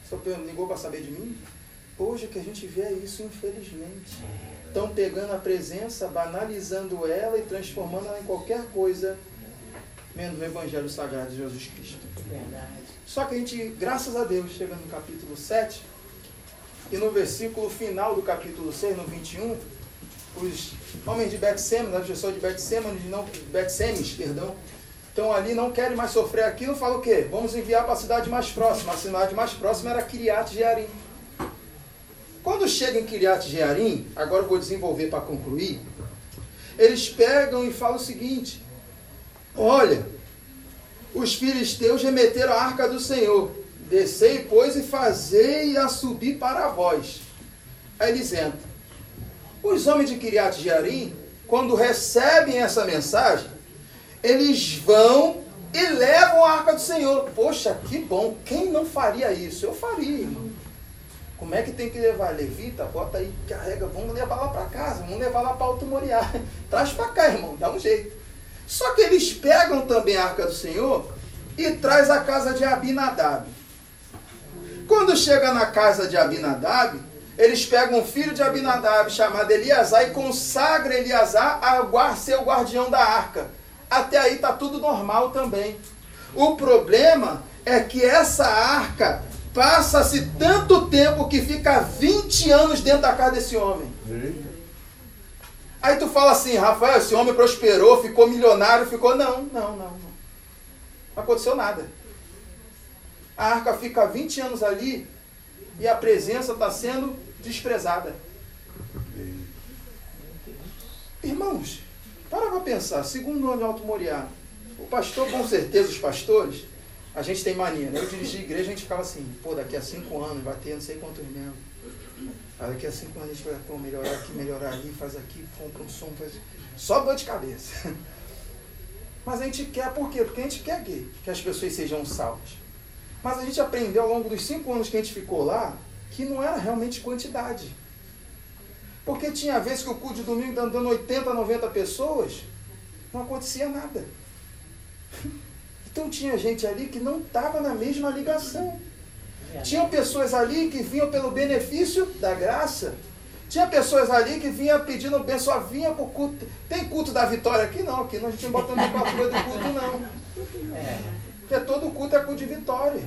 Só ligou para saber de mim? Hoje que a gente vê é isso, infelizmente. Estão pegando a presença, banalizando ela e transformando ela em qualquer coisa, menos o Evangelho Sagrado de Jesus Cristo. Verdade. Só que a gente, graças a Deus, chega no capítulo 7, e no versículo final do capítulo 6, no 21, os homens de Betsêmen, as pessoas de Betsêmen, não, Betsemes, perdão, estão ali, não querem mais sofrer aquilo, falam o quê? Vamos enviar para a cidade mais próxima. A cidade mais próxima era Kiriat Jearim. Quando chega em Kiriat Jearim, agora eu vou desenvolver para concluir, eles pegam e falam o seguinte, olha, os filisteus remeteram a arca do Senhor. Descei, pois, e fazei-a subir para vós. Aí eles entram. Os homens de Kiriat Jearim, quando recebem essa mensagem, eles vão e levam a arca do Senhor. Poxa, que bom. Quem não faria isso? Eu faria, irmão. Como é que tem que levar? Levita, bota aí, carrega, vamos levar lá para casa, vamos levar lá para Alto Moriá. Traz para cá, irmão, dá um jeito. Só que eles pegam também a arca do Senhor e traz a casa de Abinadab. Quando chega na casa de Abinadab, eles pegam um filho de Abinadab chamado Eliasar e consagra Eliasar a ser o guardião da arca. Até aí está tudo normal também. O problema é que essa arca passa-se tanto tempo que fica 20 anos dentro da casa desse homem. Aí tu fala assim, Rafael, esse homem prosperou, ficou milionário, ficou. Não, não, não, não. Não aconteceu nada. A arca fica 20 anos ali e a presença está sendo desprezada. Irmãos, para para pensar, segundo o Alto Moriá, o pastor, com certeza, os pastores, a gente tem mania, né? Eu dirigi a igreja, a gente ficava assim, pô, daqui a cinco anos vai ter não sei quantos membros. Daqui a cinco anos a gente vai melhorar aqui, melhorar ali, faz aqui, compra um som, faz. Só dor de cabeça. Mas a gente quer por quê? Porque a gente quer que, que as pessoas sejam salvas. Mas a gente aprendeu ao longo dos cinco anos que a gente ficou lá que não era realmente quantidade. Porque tinha vezes que o culto de domingo estava dando 80, 90 pessoas, não acontecia nada. Então tinha gente ali que não estava na mesma ligação. Tinham pessoas ali que vinham pelo benefício da graça. Tinha pessoas ali que vinham pedindo bem, só vinha para o culto. Tem culto da vitória aqui? Não, aqui nós a gente não bota nomenclatura do culto, não. É. Porque todo culto é culto de vitória.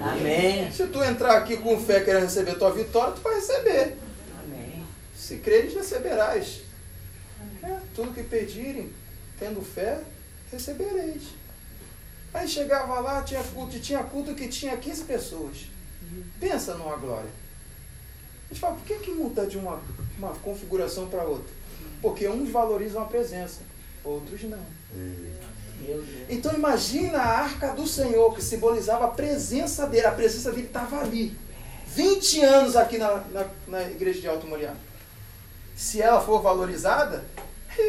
Amém. Se tu entrar aqui com fé querendo receber tua vitória, tu vai receber. Amém. Se creres, receberás. É, tudo que pedirem, tendo fé, recebereis. Aí chegava lá, tinha culto, tinha culto que tinha 15 pessoas. Pensa numa glória. A gente fala, por que, que muda de uma, uma configuração para outra? Porque uns valorizam a presença, outros não. Então imagina a arca do Senhor, que simbolizava a presença dele. A presença dele estava ali. 20 anos aqui na, na, na igreja de Alto Moriá. Se ela for valorizada,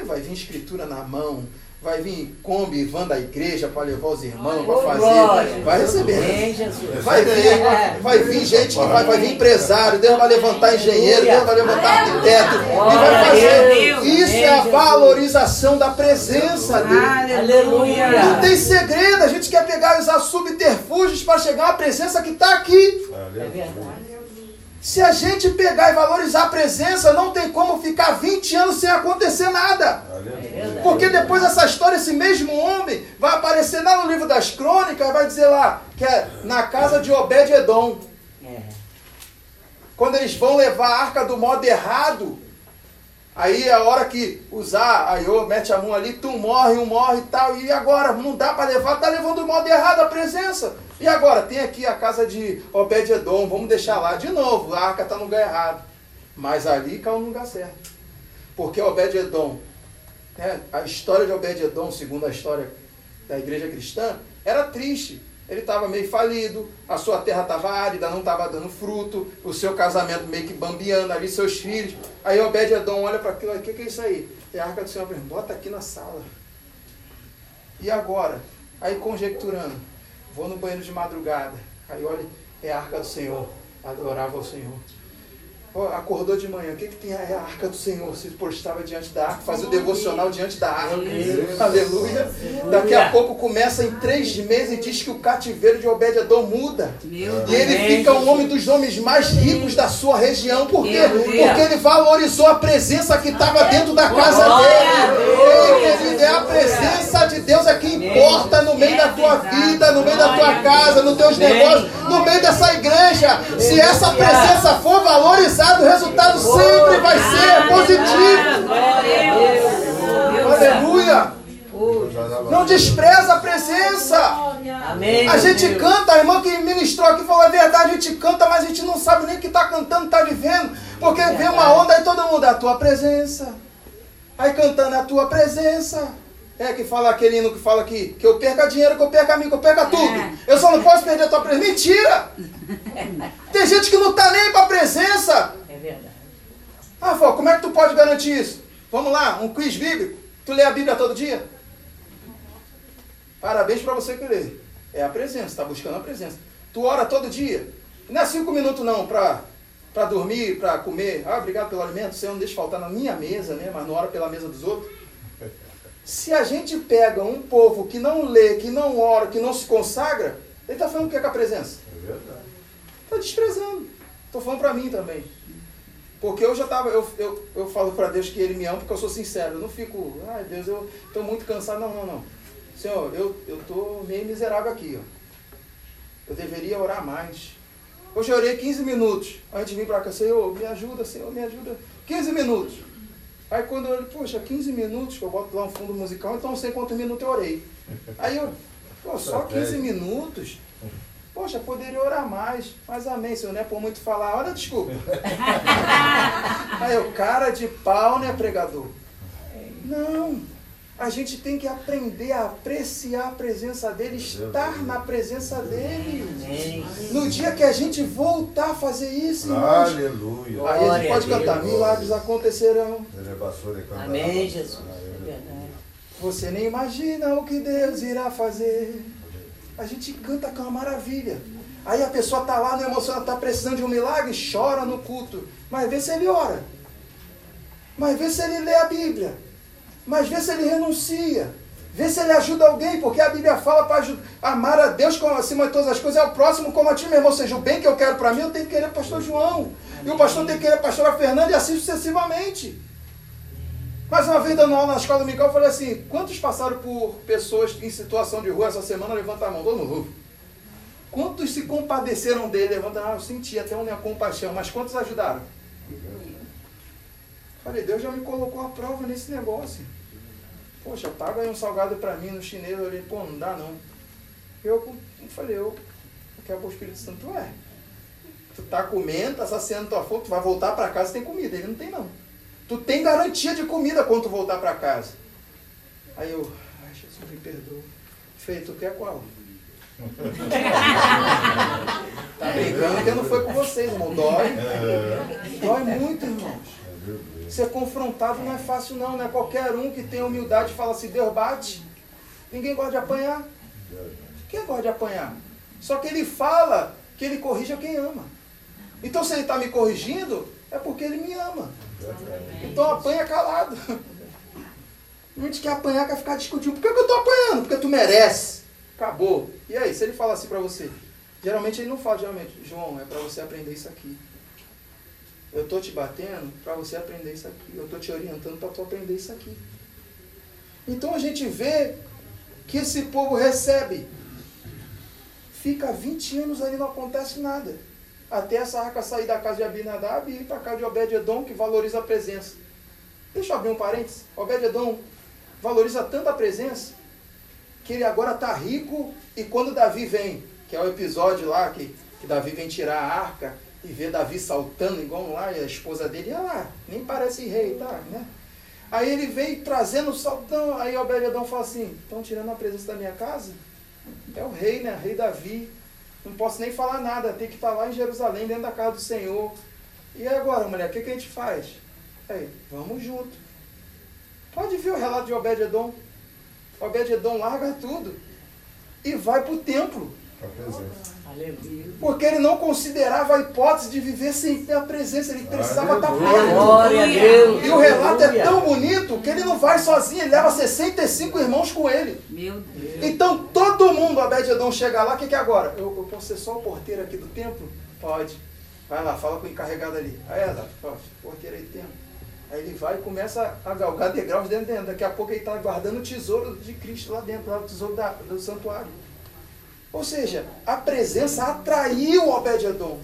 vai vir escritura na mão, vai vir Kombi, van da igreja para levar os irmãos, para fazer. glória. Vai receber. Vai vir, vai vir gente que vai, vai vir empresário, Deus vai levantar engenheiro, Deus vai levantar arquiteto, e vai fazer. Isso é a valorização da presença dele. Aleluia. Não tem segredo, a gente quer pegar e usar subterfúgios para chegar à presença que está aqui. É verdade. Se a gente pegar e valorizar a presença, não tem como ficar 20 anos sem acontecer nada. Porque depois dessa história, esse mesmo homem vai aparecer lá no livro das crônicas, vai dizer lá que é na casa de Obed-Edom. É. Quando eles vão levar a arca do modo errado, aí é a hora que usar, aí ô, mete a mão ali, tu morre, um morre e tal, e agora? Não dá para levar, tá levando o modo errado a presença. E agora? Tem aqui a casa de Obed-Edom, vamos deixar lá de novo, a arca está no lugar errado. Mas ali caiu no lugar certo. Porque Obed-Edom, né, a história de Obed-Edom, segundo a história da igreja cristã, era triste. Ele estava meio falido, a sua terra estava árida, não estava dando fruto, o seu casamento meio que bambiando ali, seus filhos. Aí Obed-Edom olha para aquilo, o que, que é isso aí? É a arca do Senhor, bota aqui na sala. E agora? Aí conjecturando, vou no banheiro de madrugada, aí olha, é a arca do Senhor, adorava o Senhor. Acordou de manhã, o que, que tem? A arca do Senhor. Se postava diante da arca, fazia o devocional diante da arca. Aleluia. Daqui a pouco começa em três meses e diz que o cativeiro de Obed-Edom muda. Meu E ele fica um homem dos homens mais ricos da sua região. Por quê? Porque ele valorizou a presença que estava dentro da casa dele. Ei, é a presença de Deus é que importa no meio da tua vida, no meio da tua casa, nos teus negócios, no meio dessa igreja. Se essa presença for valorizada, o resultado sempre vai ser positivo. Glória a Deus. Deus. Aleluia! Não despreza a presença. Amém. A gente Deus. canta, a irmã que ministrou aqui falou a verdade, a gente canta, mas a gente não sabe nem o que está cantando, está vivendo. Porque vem uma onda e todo mundo, a tua presença. Aí cantando a tua presença. É que fala aquele hino que fala que, que eu perca dinheiro, que eu perca amigo, que eu perca tudo. É. Eu só não posso perder a tua presença. Mentira! Tem gente que não está nem para a presença. É verdade. Ah, Fó, como é que tu pode garantir isso? Vamos lá, um quiz bíblico. Tu lê a Bíblia todo dia? Parabéns para você que lê. É a presença, está buscando a presença. Tu ora todo dia. Não é cinco minutos não, para para dormir, para comer. Ah, obrigado pelo alimento. Você não deixa faltar na minha mesa, né? Mas não ora pela mesa dos outros. Se a gente pega um povo que não lê, que não ora, que não se consagra, ele está falando o que é com a presença? É verdade. Está desprezando. Estou falando para mim também. Porque eu já estava, eu, eu, eu falo para Deus que Ele me ama porque eu sou sincero. Eu não fico, ai Deus, eu estou muito cansado. Não, não, não. Senhor, eu estou meio miserável aqui. Ó. Eu deveria orar mais. Hoje eu orei 15 minutos. Antes de vir para cá, Senhor, me ajuda, Senhor, me ajuda. 15 minutos. Aí quando eu olho, poxa, 15 minutos que eu boto lá um fundo musical, então não sei quantos minutos eu orei. Aí eu, pô, só 15 minutos? Poxa, poderia orar mais. Mas amém, Senhor, não é por muito falar. Olha, desculpa. Aí eu, cara de pau, né, pregador? Não. A gente tem que aprender a apreciar a presença dele, estar na presença dele. No dia que a gente voltar a fazer isso, irmãos, Aleluia. aí a gente Glória pode cantar, milagres acontecerão. Amém, Jesus. É verdade. Você nem imagina o que Deus irá fazer. A gente canta com uma maravilha. Aí a pessoa está lá no emocional, está precisando de um milagre, chora no culto. Mas vê se ele ora. Mas vê se ele lê a Bíblia. Mas vê se ele renuncia. Vê se ele ajuda alguém, porque a Bíblia fala para amar a Deus como acima de todas as coisas, é o próximo como a ti, meu irmão. Ou seja, o bem que eu quero para mim, eu tenho que querer pastor João. E o pastor tem que querer pastora Fernanda e assim sucessivamente. Mais uma vez, dando aula na escola dominical, eu falei assim: quantos passaram por pessoas em situação de rua essa semana? Levanta a mão, todo mundo. Quantos se compadeceram dele? Levanta a mão, eu senti até uma compaixão, mas quantos ajudaram? Falei, Deus já me colocou a prova nesse negócio. Poxa, paga aí um salgado pra mim no chinês. Eu olhei, pô, não dá não. Eu, eu falei, eu, o que é o Espírito Santo é? Tu tá comendo, tá saciando tua fome, tu vai voltar pra casa tem comida. Ele não tem não. Tu tem garantia de comida quando tu voltar pra casa. Aí eu, ai Jesus, me perdoa. Feito, tu quer qual? tá brincando que não foi com vocês, irmão. Dói. É, Dói muito, irmãos. Ser confrontado não é fácil não, não é qualquer um que tem humildade fala assim, Deus bate. Ninguém gosta de apanhar. Quem gosta de apanhar? Só que ele fala que ele corrige a quem ama. Então se ele está me corrigindo, é porque ele me ama. Então apanha calado. A gente quer apanhar, quer ficar discutindo. Por que, que eu estou apanhando? Porque tu merece. Acabou. E aí, se ele fala assim para você? Geralmente ele não fala, geralmente, João, é para você aprender isso aqui. Eu estou te batendo para você aprender isso aqui. Eu estou te orientando para tu aprender isso aqui. Então a gente vê que esse povo recebe. Fica 20 anos ali não acontece nada. Até essa arca sair da casa de Abinadab e ir para a casa de Obed-Edom, que valoriza a presença. Deixa eu abrir um parênteses. Obed-Edom valoriza tanto a presença que ele agora está rico e quando Davi vem, que é o episódio lá que, que Davi vem tirar a arca e vê Davi saltando igual lá, e a esposa dele, ah nem parece rei, tá, né? Aí ele vem trazendo o saltão, aí Obed-Edom fala assim, estão tirando a presença da minha casa? É o rei, né? Rei Davi. Não posso nem falar nada, tem que estar lá em Jerusalém, dentro da casa do Senhor. E agora, mulher, o que, que a gente faz? Aí, vamos junto. Pode ver o relato de Obed-Edom. Obed-Edom larga tudo e vai para o templo. A presença. Porque ele não considerava a hipótese de viver sem ter a presença. Ele precisava estar perto. E o relato é tão bonito que ele não vai sozinho, ele leva 65 irmãos com ele. Meu Deus. Então todo mundo, Obed-Edom, chega lá, o que, que é agora? Eu, eu posso ser só o porteiro aqui do templo? Pode. Vai lá, fala com o encarregado ali. Aí, ó, porteiro aí do templo. Aí ele vai e começa a galgar degraus dentro dentro. Daqui a pouco ele está guardando o tesouro de Cristo lá dentro, lá o tesouro da- do santuário. Ou seja, a presença atraiu Obed-Edom.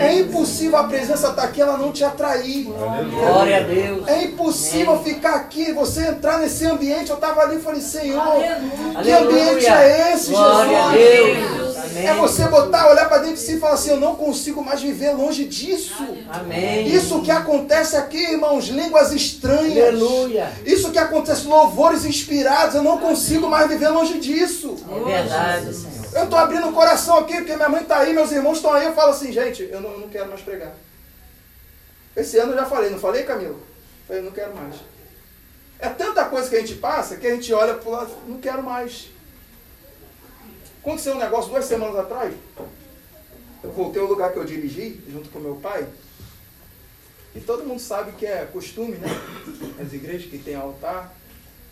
É impossível a presença estar aqui, ela não te atrair. Glória a Deus. É impossível ficar aqui, você entrar nesse ambiente. Eu estava ali e falei, Senhor, que Aleluia. ambiente é esse, Glória a Jesus? É você botar, olhar para dentro de si e falar assim, eu não consigo mais viver longe disso. Amém. Isso que acontece aqui, irmãos, línguas estranhas. Aleluia. Isso que acontece, louvores inspirados, eu não consigo mais viver longe disso. É verdade, Senhor. Eu estou abrindo o coração aqui, porque minha mãe está aí, meus irmãos estão aí. Eu falo assim, gente, eu não, eu não quero mais pregar. Esse ano eu já falei, não falei, Camilo? Falei, não quero mais. É tanta coisa que a gente passa que a gente olha para o lado, não quero mais. Aconteceu um negócio duas semanas atrás. Eu voltei ao lugar que eu dirigi, junto com meu pai. E todo mundo sabe que é costume, né? As igrejas que tem altar,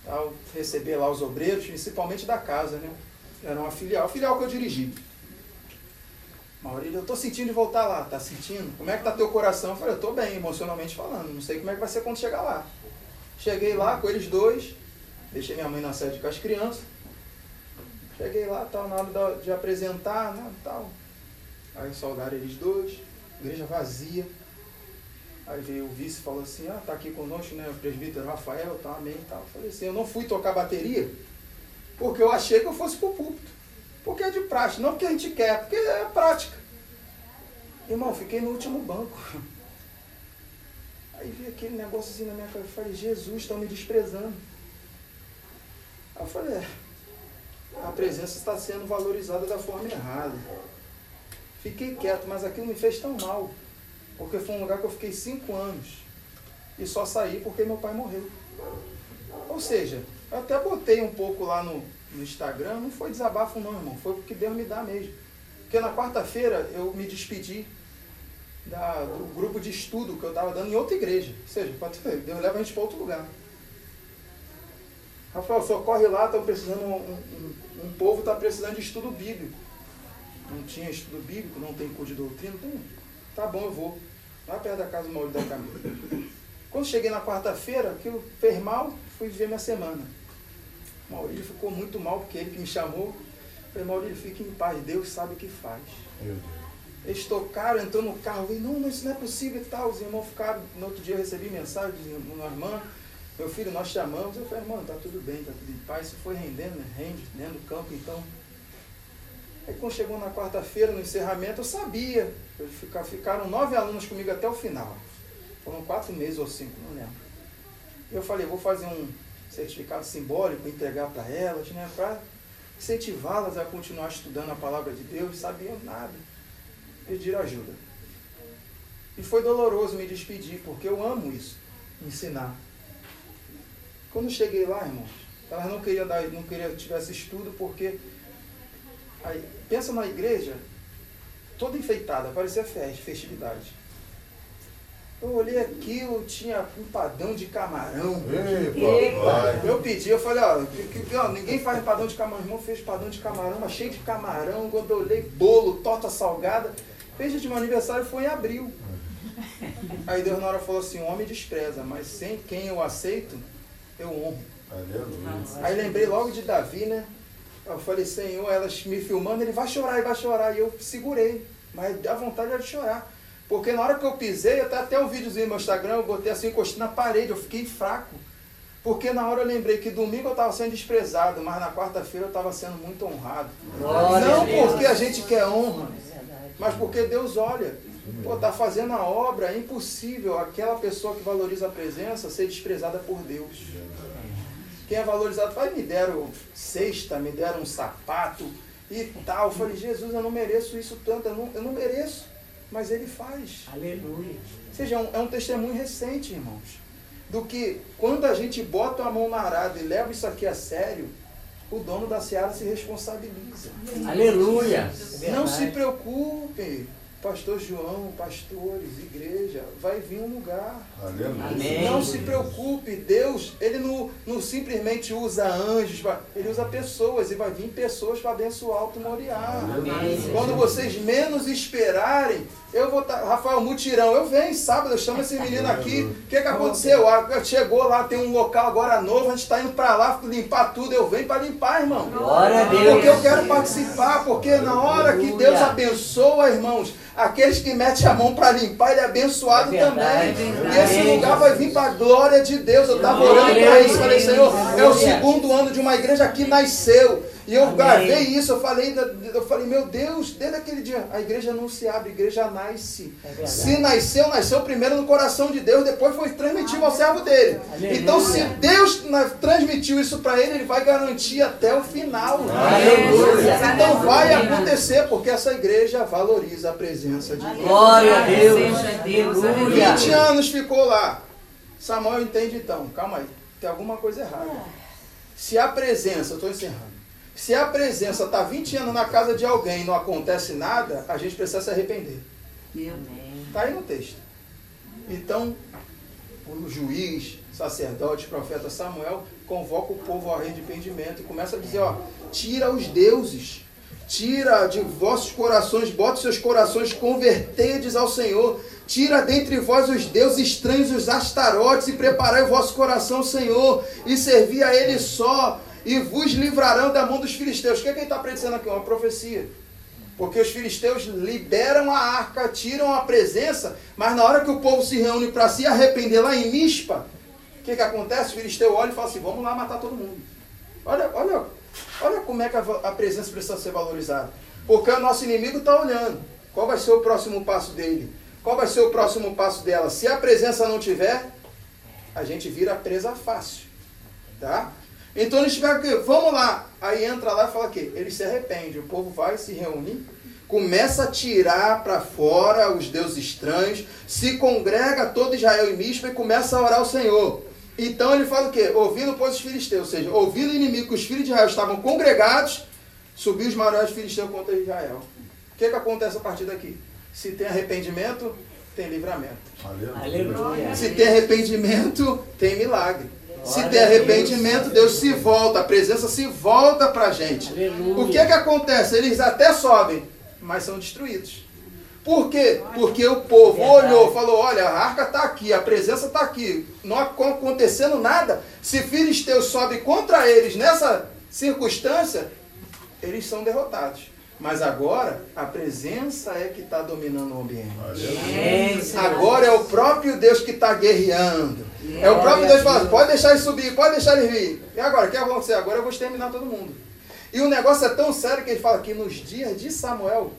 tal, receber lá os obreiros, principalmente da casa, né? Era uma filial, filial que eu dirigi. Maurílio, eu tô sentindo de voltar lá, tá sentindo? Como é que tá teu coração? Eu falei, eu tô bem, emocionalmente falando, não sei como é que vai ser quando chegar lá. Cheguei lá com eles dois, deixei minha mãe na sede com as crianças. Cheguei lá, tal, na hora de apresentar, né, tal. Aí saudaram eles dois, igreja vazia. Aí veio o vice e falou assim, ah, tá aqui conosco, né, o presbítero Rafael, tá, amém, tal. Eu falei assim, eu não fui tocar bateria, porque eu achei que eu fosse pro púlpito. Porque é de praxe, não porque a gente quer, porque é prática. Irmão, fiquei no último banco. Aí vi aquele negócio assim na minha cara, eu falei, Jesus, estão me desprezando. Aí eu falei, é, a presença está sendo valorizada da forma errada. Fiquei quieto, mas aquilo me fez tão mal. Porque foi um lugar que eu fiquei cinco anos. E só saí porque meu pai morreu. Ou seja, eu até botei um pouco lá no, no Instagram, não foi desabafo não, irmão. Foi porque Deus me dá mesmo. Porque na quarta-feira eu me despedi da- do grupo de estudo que eu estava dando em outra igreja. Ou seja, Deus leva a gente para outro lugar. Rafael, socorre lá, estão precisando, um, um, um povo está precisando de estudo bíblico. Não tinha estudo bíblico, não tem curso de doutrina, tem. Tá bom, eu vou. Lá perto da casa do Maurício da Camila. Quando cheguei na quarta-feira, aquilo fez mal, fui viver minha semana. O Maurício ficou muito mal, porque ele que me chamou. Eu falei, Maurício, fique em paz, Deus sabe o que faz. Meu Deus. Eles tocaram, entrou no carro, eu falei, não, não, isso não é possível e tal. Os irmãos ficaram, no outro dia eu recebi mensagem de uma irmã, meu filho, nós chamamos. Eu falei, irmão, tá tudo bem, tá tudo em paz. Isso foi rendendo, né? Rende, dentro do campo, então. Aí quando chegou na quarta-feira, no encerramento, eu sabia. Eu ficar, ficaram nove alunos comigo até o final. Foram quatro meses ou cinco, não lembro. Eu falei, vou fazer um certificado simbólico, entregar para elas, né? Para incentivá-las a continuar estudando a palavra de Deus, sabiam nada. Pedir ajuda. E foi doloroso me despedir, porque eu amo isso, ensinar. Quando cheguei lá, irmãos, elas não queriam dar, não queriam que tivesse estudo, porque aí, pensa na igreja toda enfeitada, parecia festa, festividade. Eu olhei aquilo, tinha empadão de camarão. Ei, papai. Eu pedi, eu falei, ó, que- que- ó, ninguém faz empadão de camarão, irmão fez empadão de camarão, mas cheio de camarão, quando eu olhei bolo, torta salgada, fez de meu aniversário foi em abril. Aí Deus na hora falou assim, o homem despreza, mas sem quem eu aceito, eu honro. Aleluia. Aí lembrei logo de Davi, né? Eu falei, Senhor, elas me filmando, ele vai chorar, ele vai chorar. E eu segurei, mas a vontade era de chorar. Porque na hora que eu pisei, até, até um videozinho no meu Instagram, eu botei assim, encostei na parede, eu fiquei fraco. Porque na hora eu lembrei que domingo eu estava sendo desprezado, mas na quarta-feira eu estava sendo muito honrado. Glória Não porque a gente quer honra, mas porque Deus olha. Pô, tá fazendo a obra, é impossível aquela pessoa que valoriza a presença ser desprezada por Deus. Quem é valorizado, vai, me deram cesta, me deram um sapato e tal. Eu falei, Jesus, eu não mereço isso tanto, eu não, eu não mereço. Mas ele faz. Aleluia. Ou seja, é um, é um testemunho recente, irmãos. Do que quando a gente bota a mão na arada e leva isso aqui a sério, o dono da seara se responsabiliza. Aleluia. É Não se verdade. preocupe, pastor João, pastores, igreja, vai vir um lugar. Aleluia. Amém. Não se preocupe, Deus, ele não, não simplesmente usa anjos, ele usa pessoas e vai vir pessoas para abençoar o Moriá. Amém. Quando vocês menos esperarem, eu vou estar. Rafael, mutirão, eu venho sábado, eu chamo esse menino aqui. O que, que aconteceu? Ah, Chegou lá, tem um local agora novo, a gente está indo para lá limpar tudo. Eu venho para limpar, irmão. Glória a Deus. Porque eu quero participar, porque na hora que Deus abençoa, irmãos, aqueles que metem a mão para limpar, ele é abençoado É verdade, também. é E esse lugar vai vir para a glória de Deus. Eu estava orando para isso, falei, Senhor, é o segundo ano de uma igreja que nasceu. E eu Amém. gravei isso, eu falei, eu falei, meu Deus, desde aquele dia, a igreja não se abre, a igreja nasce. É. Se nasceu, nasceu primeiro no coração de Deus, depois foi transmitido ao servo dele. Aleluia. Então, se Deus transmitiu isso para ele, ele vai garantir até o final. Aleluia. Então vai acontecer, porque essa igreja valoriza a presença de Deus. Glória a Deus. Seja Deus, Aleluia. 20 anos ficou lá. Samuel entende então, calma aí, tem alguma coisa errada. Se a presença, eu estou encerrando. Se a presença está 20 anos na casa de alguém e não acontece nada, a gente precisa se arrepender. Está aí no texto. Então, o juiz, sacerdote, profeta Samuel convoca o povo ao arrependimento e começa a dizer: ó, tira os deuses, tira de vossos corações, bota seus corações, convertedes ao Senhor, tira dentre vós os deuses estranhos, os astarotes, e preparai o vosso coração, Senhor, e servi a Ele só, e vos livrarão da mão dos filisteus. O que, é que ele está predizendo aqui? Uma profecia. Porque os filisteus liberam a arca, tiram a presença, mas na hora que o povo se reúne para se arrepender lá em Mispa, o que, que acontece? O filisteu olha e fala assim: vamos lá matar todo mundo. Olha, olha, olha como é que a, presença precisa ser valorizada. Porque o nosso inimigo está olhando. Qual vai ser o próximo passo dele? Qual vai ser o próximo passo dela? Se a presença não tiver, a gente vira presa fácil. Tá? Então eles tiveram que, vamos lá. Aí entra lá e fala que ele se arrepende. O povo vai, se reúne, começa a tirar para fora os deuses estranhos, se congrega todo Israel em Mispa e começa a orar ao Senhor. Então ele fala o quê? Ouvindo pois os filisteus, ou seja, ouvindo o inimigo que os filhos de Israel estavam congregados, subiu os maiores filisteus contra Israel. O que, que acontece a partir daqui? Se tem arrependimento, tem livramento. Aleluia. Se tem arrependimento, tem milagre. Se tem Deus. arrependimento, Deus se volta, a presença se volta para a gente. Aleluia. O que que acontece? Eles até sobem, mas são destruídos. Por quê? Porque o povo Verdade. olhou, falou: olha, a arca está aqui, a presença está aqui, não ac- acontecendo nada. Se filisteus sobe contra eles nessa circunstância, eles são derrotados. Mas agora, a presença é que está dominando o ambiente. Agora é o próprio Deus que está guerreando. É o próprio Glória Deus falando, pode deixar eles subir, pode deixar eles vir. E agora, o que vai acontecer? Agora eu vou exterminar todo mundo. E o negócio é tão sério que ele fala que nos dias de Samuel,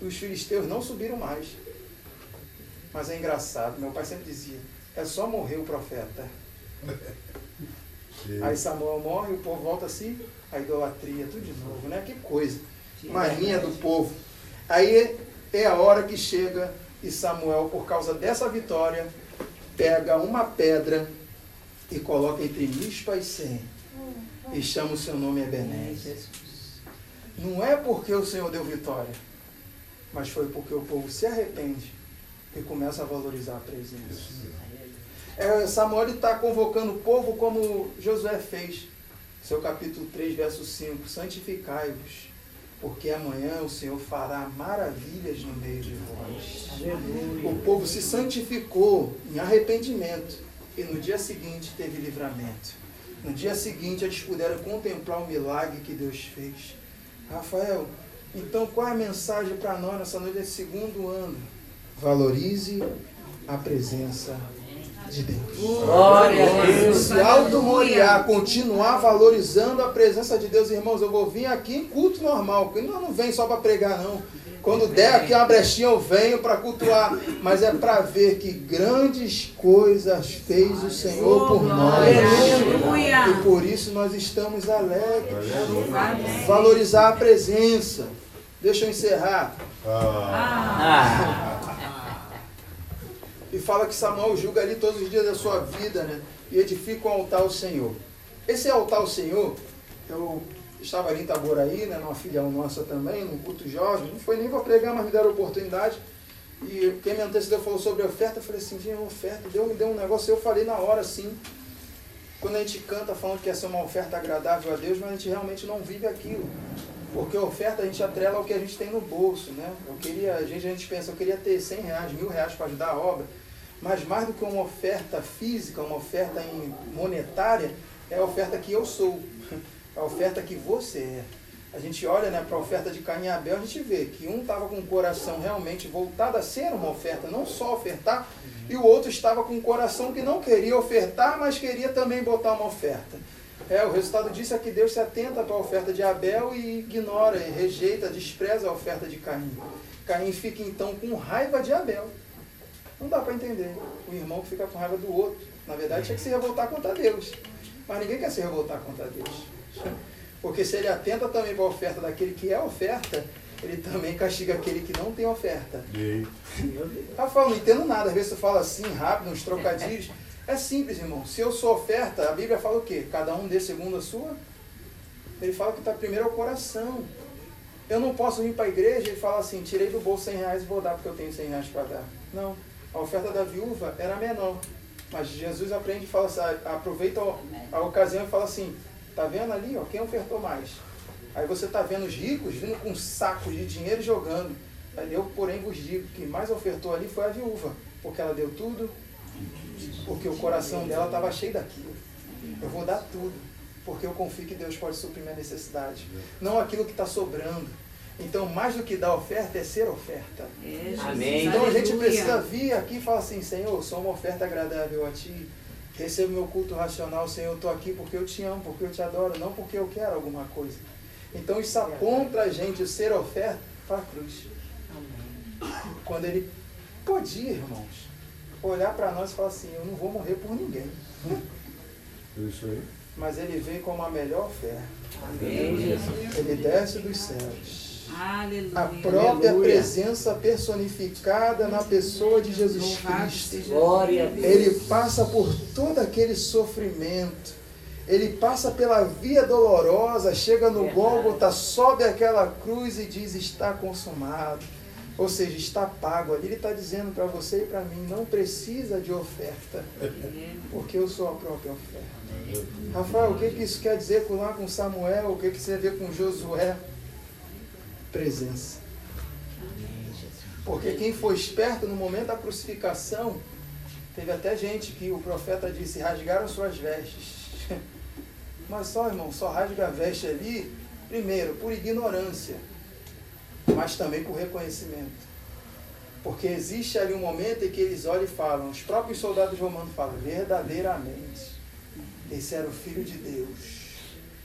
os filisteus não subiram mais. Mas é engraçado, meu pai sempre dizia, é só morrer o profeta. Aí Samuel morre, o povo volta assim, a idolatria, tudo de novo, né? Que coisa. Mania do povo. Aí é a hora que chega e Samuel, por causa dessa vitória, pega uma pedra e coloca entre Mispa e Sem. E chama o seu nome Ebenezer. Não é porque o Senhor deu vitória, mas foi porque o povo se arrepende e começa a valorizar a presença. É, Samuel está convocando o povo como Josué fez. Seu capítulo 3, verso 5. Santificai-vos, porque amanhã o Senhor fará maravilhas no meio de vós. O povo se santificou em arrependimento e no dia seguinte teve livramento. No dia seguinte eles puderam contemplar o milagre que Deus fez. Rafael, então qual é a mensagem para nós nessa noite desse segundo ano? Valorize a presença de Deus. Glória a Deus. Se auto-moriar, continuar valorizando a presença de Deus, irmãos, eu vou vir aqui em culto normal, porque não, não vem só para pregar, não. Quando der aqui uma brechinha, eu venho para cultuar, mas é para ver que grandes coisas fez o Senhor por nós. Aleluia. E por isso nós estamos alegres. Valorizar a presença. Deixa eu encerrar. Ah, Ah, E fala que Samuel julga ali todos os dias da sua vida, né? E edifica um altar ao Senhor. Esse altar ao Senhor, eu estava ali em Itaboraí, né? Numa filial nossa também, num culto jovem. Não foi nem para pregar, mas me deram oportunidade. E quem me antecedeu falou sobre oferta. Eu falei assim, gente, uma oferta. Deus me deu um negócio. Eu falei na hora, assim. Quando a gente canta falando que ia ser uma oferta agradável a Deus, mas a gente realmente não vive aquilo. Porque a oferta a gente atrela ao que a gente tem no bolso, né? Eu queria, a gente, a gente pensa, eu queria ter 100 reais, mil reais para ajudar a obra, mas mais do que uma oferta física, uma oferta monetária, é a oferta que eu sou, a oferta que você é. A gente olha né, para a oferta de Caim e Abel, a gente vê que um estava com o coração realmente voltado a ser uma oferta, não só ofertar, e o outro estava com um coração que não queria ofertar, mas queria também botar uma oferta. É, o resultado disso é que Deus se atenta para a oferta de Abel e ignora, rejeita, despreza a oferta de Caim. Caim fica então com raiva de Abel. Não dá para entender. O irmão que fica com raiva do outro. Na verdade, tinha que se revoltar contra Deus. Mas ninguém quer se revoltar contra Deus. Porque se ele atenta também para a oferta daquele que é oferta, ele também castiga aquele que não tem oferta. Rafael, não entendo nada. Às vezes tu fala assim, rápido, uns trocadilhos. É simples, irmão. Se eu sou oferta, a Bíblia fala o quê? Cada um dê segundo a sua. Ele fala que está primeiro ao coração. Eu não posso vir para a igreja e falar assim, tirei do bolso 100 reais e vou dar porque eu tenho 100 reais para dar. Não. A oferta da viúva era menor. Mas Jesus aprende e fala assim, aproveita a ocasião e fala assim, tá vendo ali, ó, quem ofertou mais? Aí você tá vendo os ricos vindo com sacos de dinheiro jogando. Eu, porém, vos digo que mais ofertou ali foi a viúva, porque ela deu tudo, porque o coração dela estava cheio daquilo. Eu vou dar tudo, porque eu confio que Deus pode suprir minha necessidade, não aquilo que está sobrando. Então, mais do que dar oferta é ser oferta. É. Amém. Então a gente precisa vir aqui e falar assim, Senhor, sou uma oferta agradável a Ti. Recebo meu culto racional, Senhor, eu estou aqui porque eu te amo, porque eu te adoro, não porque eu quero alguma coisa. Então isso aponta pra gente o ser oferta para a cruz. Quando ele podia, irmãos, olhar para nós e falar assim, eu não vou morrer por ninguém. isso aí. Mas ele veio com uma melhor oferta. Amém, Jesus. Ele desce dos céus. Aleluia. A própria Aleluia. presença personificada na pessoa de Jesus Cristo. Glória a Deus. Ele passa por todo aquele sofrimento. Ele passa pela via dolorosa, chega no Verdade. Gólgota, sobe aquela cruz e diz: Está consumado. Ou seja, está pago. Ali ele está dizendo para você e para mim: não precisa de oferta, porque eu sou a própria oferta. Rafael, o que, que isso quer dizer com lá com Samuel? O que, que você vê com Josué? Presença. Porque quem foi esperto no momento da crucificação, teve até gente que o profeta disse, rasgaram suas vestes. Mas só, irmão, só rasga a veste ali, primeiro, por ignorância, mas também por reconhecimento. Porque existe ali um momento em que eles olham e falam, os próprios soldados romanos falam, verdadeiramente, esse era o Filho de Deus.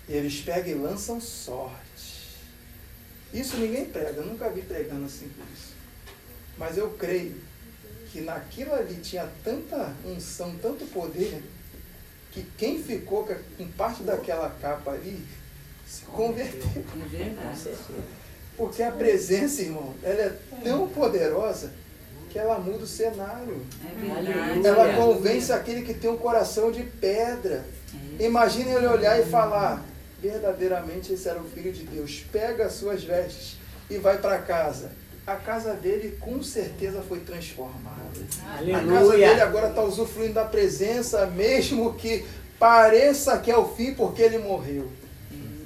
E eles pegam e lançam sorte. Isso ninguém prega, eu nunca vi pregando assim por isso. Mas eu creio que naquilo ali tinha tanta unção, tanto poder, que quem ficou com parte daquela capa ali se converteu. É. Porque a presença, irmão, ela é tão poderosa que ela muda o cenário. É. Ela convence aquele que tem um coração de pedra. Imagina ele olhar e falar: verdadeiramente esse era o Filho de Deus. Pega as suas vestes e vai para casa. A casa dele com certeza foi transformada. A casa dele Aleluia. agora está usufruindo da presença, mesmo que pareça que é o fim porque ele morreu.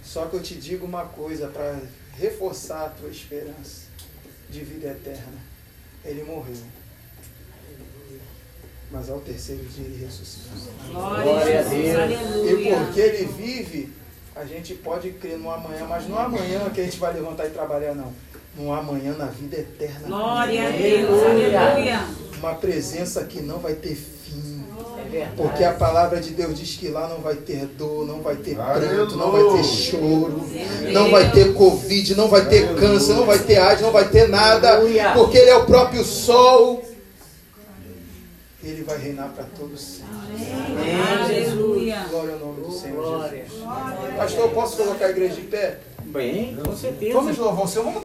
Só que eu te digo uma coisa para reforçar a tua esperança de vida eterna. Ele morreu. Mas ao terceiro dia ele ressuscitou. Glória a Deus. E Aleluia. porque ele vive, a gente pode crer no amanhã, mas não amanhã que a gente vai levantar e trabalhar, não. No amanhã na vida eterna. Glória a Deus. Aleluia. Uma presença que não vai ter fim. É. Porque a palavra de Deus diz que lá não vai ter dor, não vai ter pranto, não vai ter choro, não vai ter Covid, não vai ter câncer, não vai ter AIDS, não vai ter nada, porque Ele é o próprio sol. Ele vai reinar para todos sempre. Aleluia. Glória ao nome do Senhor Glória. Jesus. Pastor, eu posso colocar a igreja de pé? Bem, com certeza. Vamos louvar o Senhor.